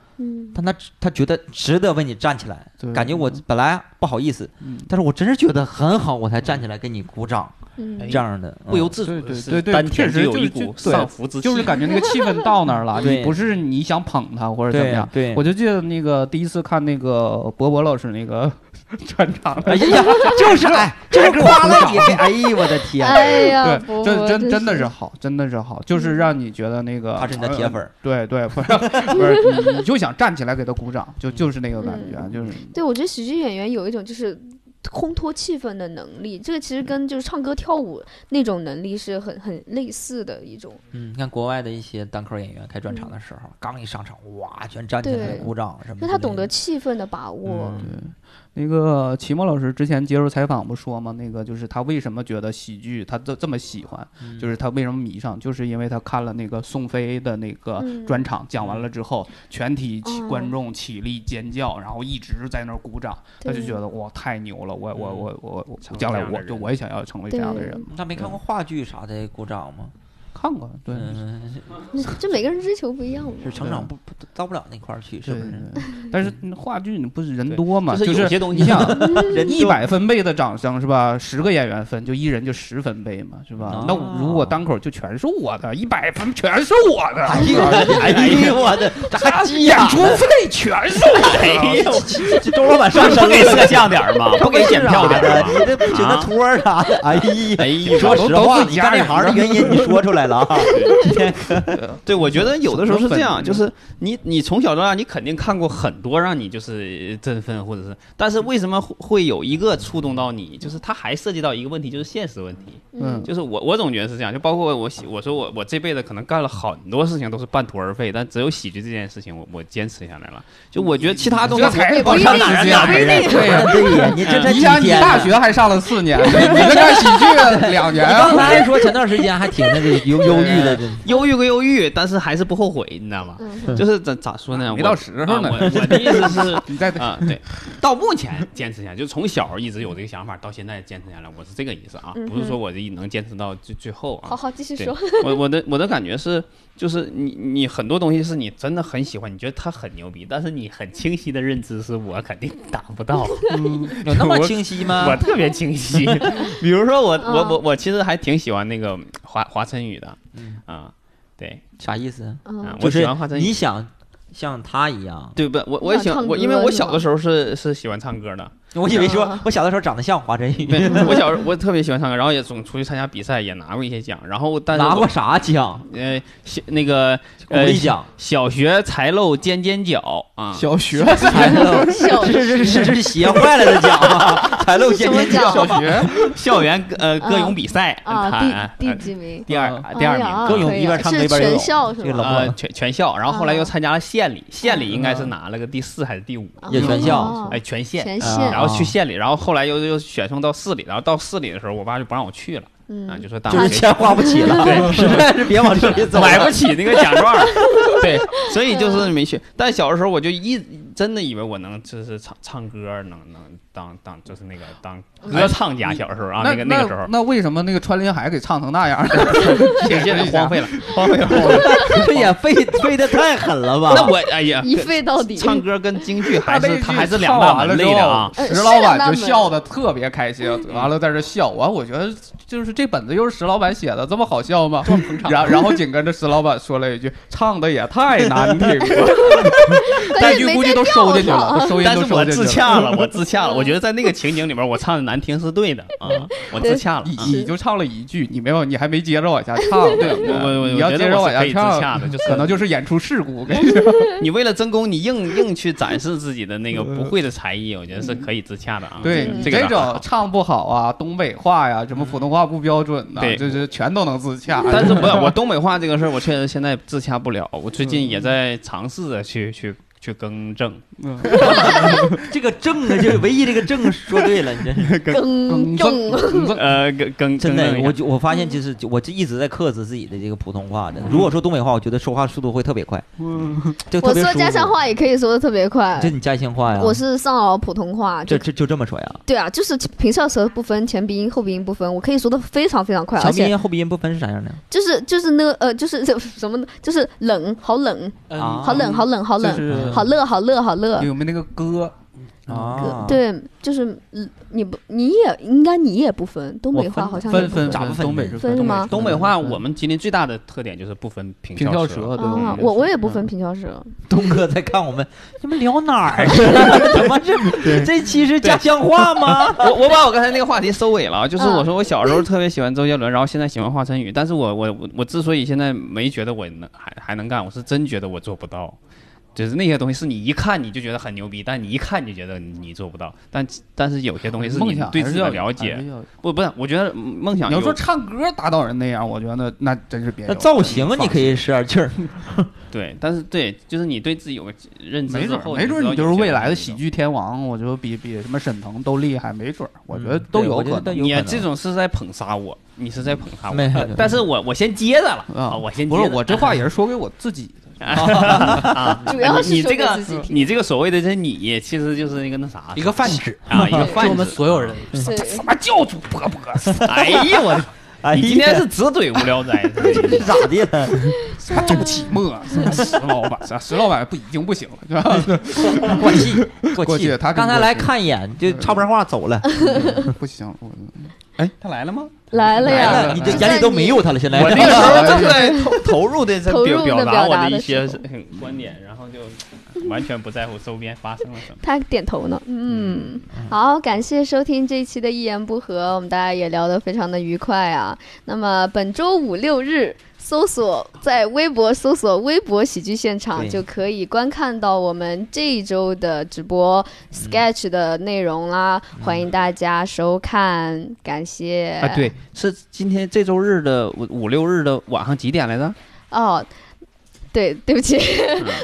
但他他觉得值得为你站起来，感觉我本来不好意思，嗯但是我真是觉得很好，我才站起来给你鼓掌，嗯这样的不由自主对对对丹田确实有一股就是对上浮之气，就是感觉那个气氛到那儿了，不是你想捧他或者怎么样。对，我就记得那个第一次看那个博博老师那个 专场哎呀，就是 哎，就是夸了你，哎呦我的天，哎呀，真真真的是是好，真的是好，就是让你觉得那个他是你的铁粉，对对，不是不是，你你就想站起来给他鼓掌，就就是那个感觉，就是对，我觉得喜剧演员有一种就是烘托气氛的能力，这个其实跟就是唱歌跳舞那种能力是很很类似的一种。嗯，你看国外的一些单口演员开专场的时候，刚一上场，哇，全站起来鼓掌什么的，就他懂得气氛的把握。嗯那个齐墨老师之前接受采访不说吗？那个就是他为什么觉得喜剧他这这么喜欢，嗯就是他为什么迷上，就是因为他看了那个宋飞的那个嗯专场，讲完了之后，全体起哦观众起立尖叫，然后一直在那儿鼓掌，他就觉得哇太牛了，我我我我我将来我就我也想要成为这样的人嘛。他没看过话剧啥的鼓掌吗？看过，对，嗯，就每个人追求不一样嘛。是成长不不到不了那块儿去，是不是？但是话剧你不是人多嘛，就是有些东西你想 一百分贝的掌声是吧？十个演员分，就一人就十分贝嘛，是吧？哦那如果单口就全是我的，一百分全是我的，哎呦，哎呦我的，这还演！出费全是我的。哎呦，这 周老板上升给摄像点儿吗？不给检票的，吗？你这请个托儿啥的，哎呀，哎呦，说实话，你干这行的原因你说出来了啊！今天 对，我觉得有的时候是这样，就是你你从小到大你肯定看过很多让你就是振奋或者是，但是为什么会会有一个触动到你？就是它还涉及到一个问题，就是现实问题。嗯就是我我总觉得是这样，就包括我喜我说我我这辈子可能干了很多事情都是半途而废，但只有喜剧这件事情我我坚持下来了。就我觉得其他东西这才多不一定长时间？不一定对呀，对呀，你你想你大学还上了四年，你这干喜剧两年你，刚才说前段时间还挺那个忧忧郁的，忧郁归忧郁，但是还是不后悔，你知道吗？嗯，就是咋咋说呢？没到时候呢啊我 我的意思是。你在啊，对，到目前坚持下来，就从小一直有这个想法，到现在坚持下来，我是这个意思啊，不是说我这能坚持到最最后啊。好好继续说。我我的我的感觉是，就是你你很多东西是你真的很喜欢，你觉得他很牛逼，但是你很清晰的认知是我肯定达不到，有那么清晰吗我？特别清晰。比如说我我嗯我我其实还挺喜欢那个华华晨宇的，嗯啊，对，啥意思？我就是喜欢华晨宇你。想像他一样，对不？我我也喜欢我，想因为我小的时候是是喜欢唱歌的，我以为说啊我小的时候长得像华晨宇，对，我小时候我特别喜欢唱歌，然后也总出去参加比赛，也拿过一些奖。然后但拿过啥奖？呃那个鼓呃励奖。小学才露尖尖角啊，小学才露，小这是是是鞋坏了的奖吗？才露尖尖角，小学 校园歌呃歌咏比赛啊，第第几名？第二啊第二名。歌咏一边唱歌一边游泳校是吗？这个老呃，全全校，然后后来又啊参加了县里，县里应该是嗯拿了个第四还是第五，也全校哦哎，全县，全啊县然后去县里，然后后来又又选送到市里，然后到市里的时候，我爸就不让我去了，啊，嗯就说当就是钱花不起了，对实在是别往这里走，买不起那个奖状，对，所以就是没去。但小的时候我就一真的以为我能就是唱唱歌，能能当当就是那个当歌唱家。小时候啊，那那个那个时候，那为什么那个穿林海给唱成那样？现在荒废了，荒废了，荒废了。这也废废的太狠了吧？那我哎呀，一废到底。唱歌跟京剧还是他还是两唱大门完了之后类的啊。呃石老板就笑的特别开心，完了在这笑。完，我觉得就是这本子又是石老板写的，这么好笑吗？然然后紧跟着石老板说了一句：“唱的也太难听了。”但句估计都收进去了，都收音但是我都收进去了。自洽了，我自洽了。我觉得在那个情景里面，我唱的难听是对的啊，我自洽了。你啊你就唱了一句，你没有，你还没接着往下唱，对？我我我你要接着往下唱，的，就可能就是演出事故。我跟你说你为了争功，你硬硬去展示自己的那个不会的才艺，我觉得是可以自洽的啊。对这种唱不好啊，东北话呀，什么普通话不标准呐，对这这全都能自洽。但是我我东北话这个事儿，我确实现在自洽不了。我最近也在尝试着去去去更正，这个正啊，就是唯一这个正说对了，你这是 更正，呃，更更真的，我就我发现就是我就一直在克制自己的这个普通话的。如果说东北话，我觉得说话速度会特别快，就特我说家乡话也可以说的特别快这。你家乡话呀？我是上饶普通话，就就就就这么说呀？对啊，就是平翘舌不分，前鼻音后鼻音不分，我可以说的非常非常快，而且长鼻音后鼻音不分是啥样的？就是就是那个呃，就是 什么？就是冷，好冷，好冷，好冷，好冷，好热好热，好热，有没有那个歌？啊，，对，就是嗯你不，你也应该你也不分，东北话好像分分咋不分东北是分是吗东北话，我们吉林最大的特点就是不分平平翘舌。对啊，我我也不分平翘舌，东哥在看我们，你们聊哪儿去了？怎么这这期是家乡话吗？我我把我刚才那个话题收尾了，就是嗯我说我小时候特别喜欢周杰伦，然后现在喜欢华晨宇，但是我我我我之所以现在没觉得我能还还能干，我是真觉得我做不到。就是那些东西是你一看你就觉得很牛逼，但你一看你就觉得你做不到。但但是有些东西是梦你对自己的了解不不是，我觉得梦想你要说唱歌达到人那样，我觉得那真是别那。造型你可以使点劲儿，对，但是对，就是你对自己有个认知没准儿，之后，没准儿你就是未来的喜剧天王，我觉得比比什么沈腾都厉害，没准儿，我觉得嗯都有可能。你这种是在捧杀我，你是在捧杀我，但是我我先接着了啊我先不是我这话 也是说给我自己的。啊，主要是说你这个你这个所谓的这你，其实就是那个那啥一个泛指啊，一个是我们泛指所有人。什么教主波波？哎呀我的，哎你今天是直怼无聊斋，是咋的了？什么周启墨？什么石老板？啥石老板不已经不行了，是吧？过气过过气他刚才来看一眼就插不上话走了，不行，我哎，他来了吗？来了呀，你这眼里都没有他了，现在我那个时候 正在投投入的在投入表表达我的一些观点，然后就完全不在乎周边发生了什么。他点头呢。嗯，好，感谢收听这一期的一言不合，我们大家也聊得非常的愉快啊。那么本周五六日。搜索在微博搜索“微博喜剧现场”就可以观看到我们这一周的直播 sketch 的内容啦，欢迎大家收看，感谢。啊，对，是今天这周日的五五六日的晚上几点来着？哦，对，对不起，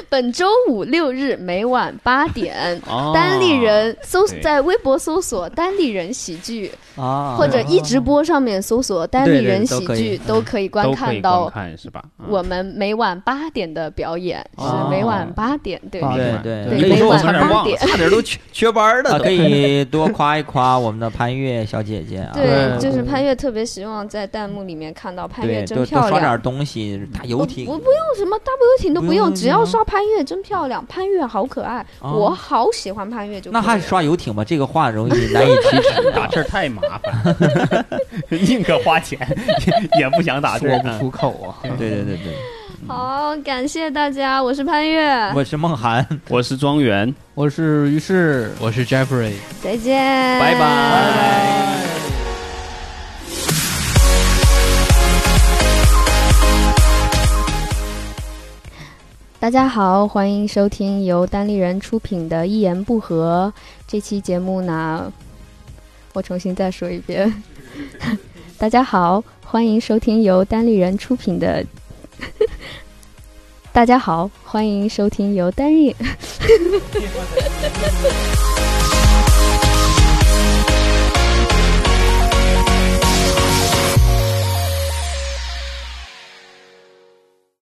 本周五六日每晚八点，哦单立人搜在微博搜索“单立人喜剧”，啊，或者一直播上面搜索“单立人喜剧”，都可以观看到看是吧？嗯我们每晚八点的表演，是哦每晚八点，对。对对，每晚八点差点都缺缺班了啊，都。可以 多夸一夸我们的潘越小姐姐啊，对，就是潘越特别希望在弹幕里面看到潘越，真漂亮刷点。东西，大游我艇我，不用什么大不游艇都不用，只要刷潘越真漂亮，潘越好可爱，哦我好喜欢潘越就那还了刷游艇吧？这个话容易难以启齿啊。打字太麻烦，宁可花钱也也不想打字儿。说不出口啊。对对对对，好，感谢大家，我是潘越，我是梦涵，我是庄园，我是于是，我是 Jeffrey。再见，拜拜。拜。大家好，欢迎收听由单立人出品的《一言不合》这期节目呢，我重新再说一遍。大家好，欢迎收听由单立人出品的。大家好，欢迎收听由单立。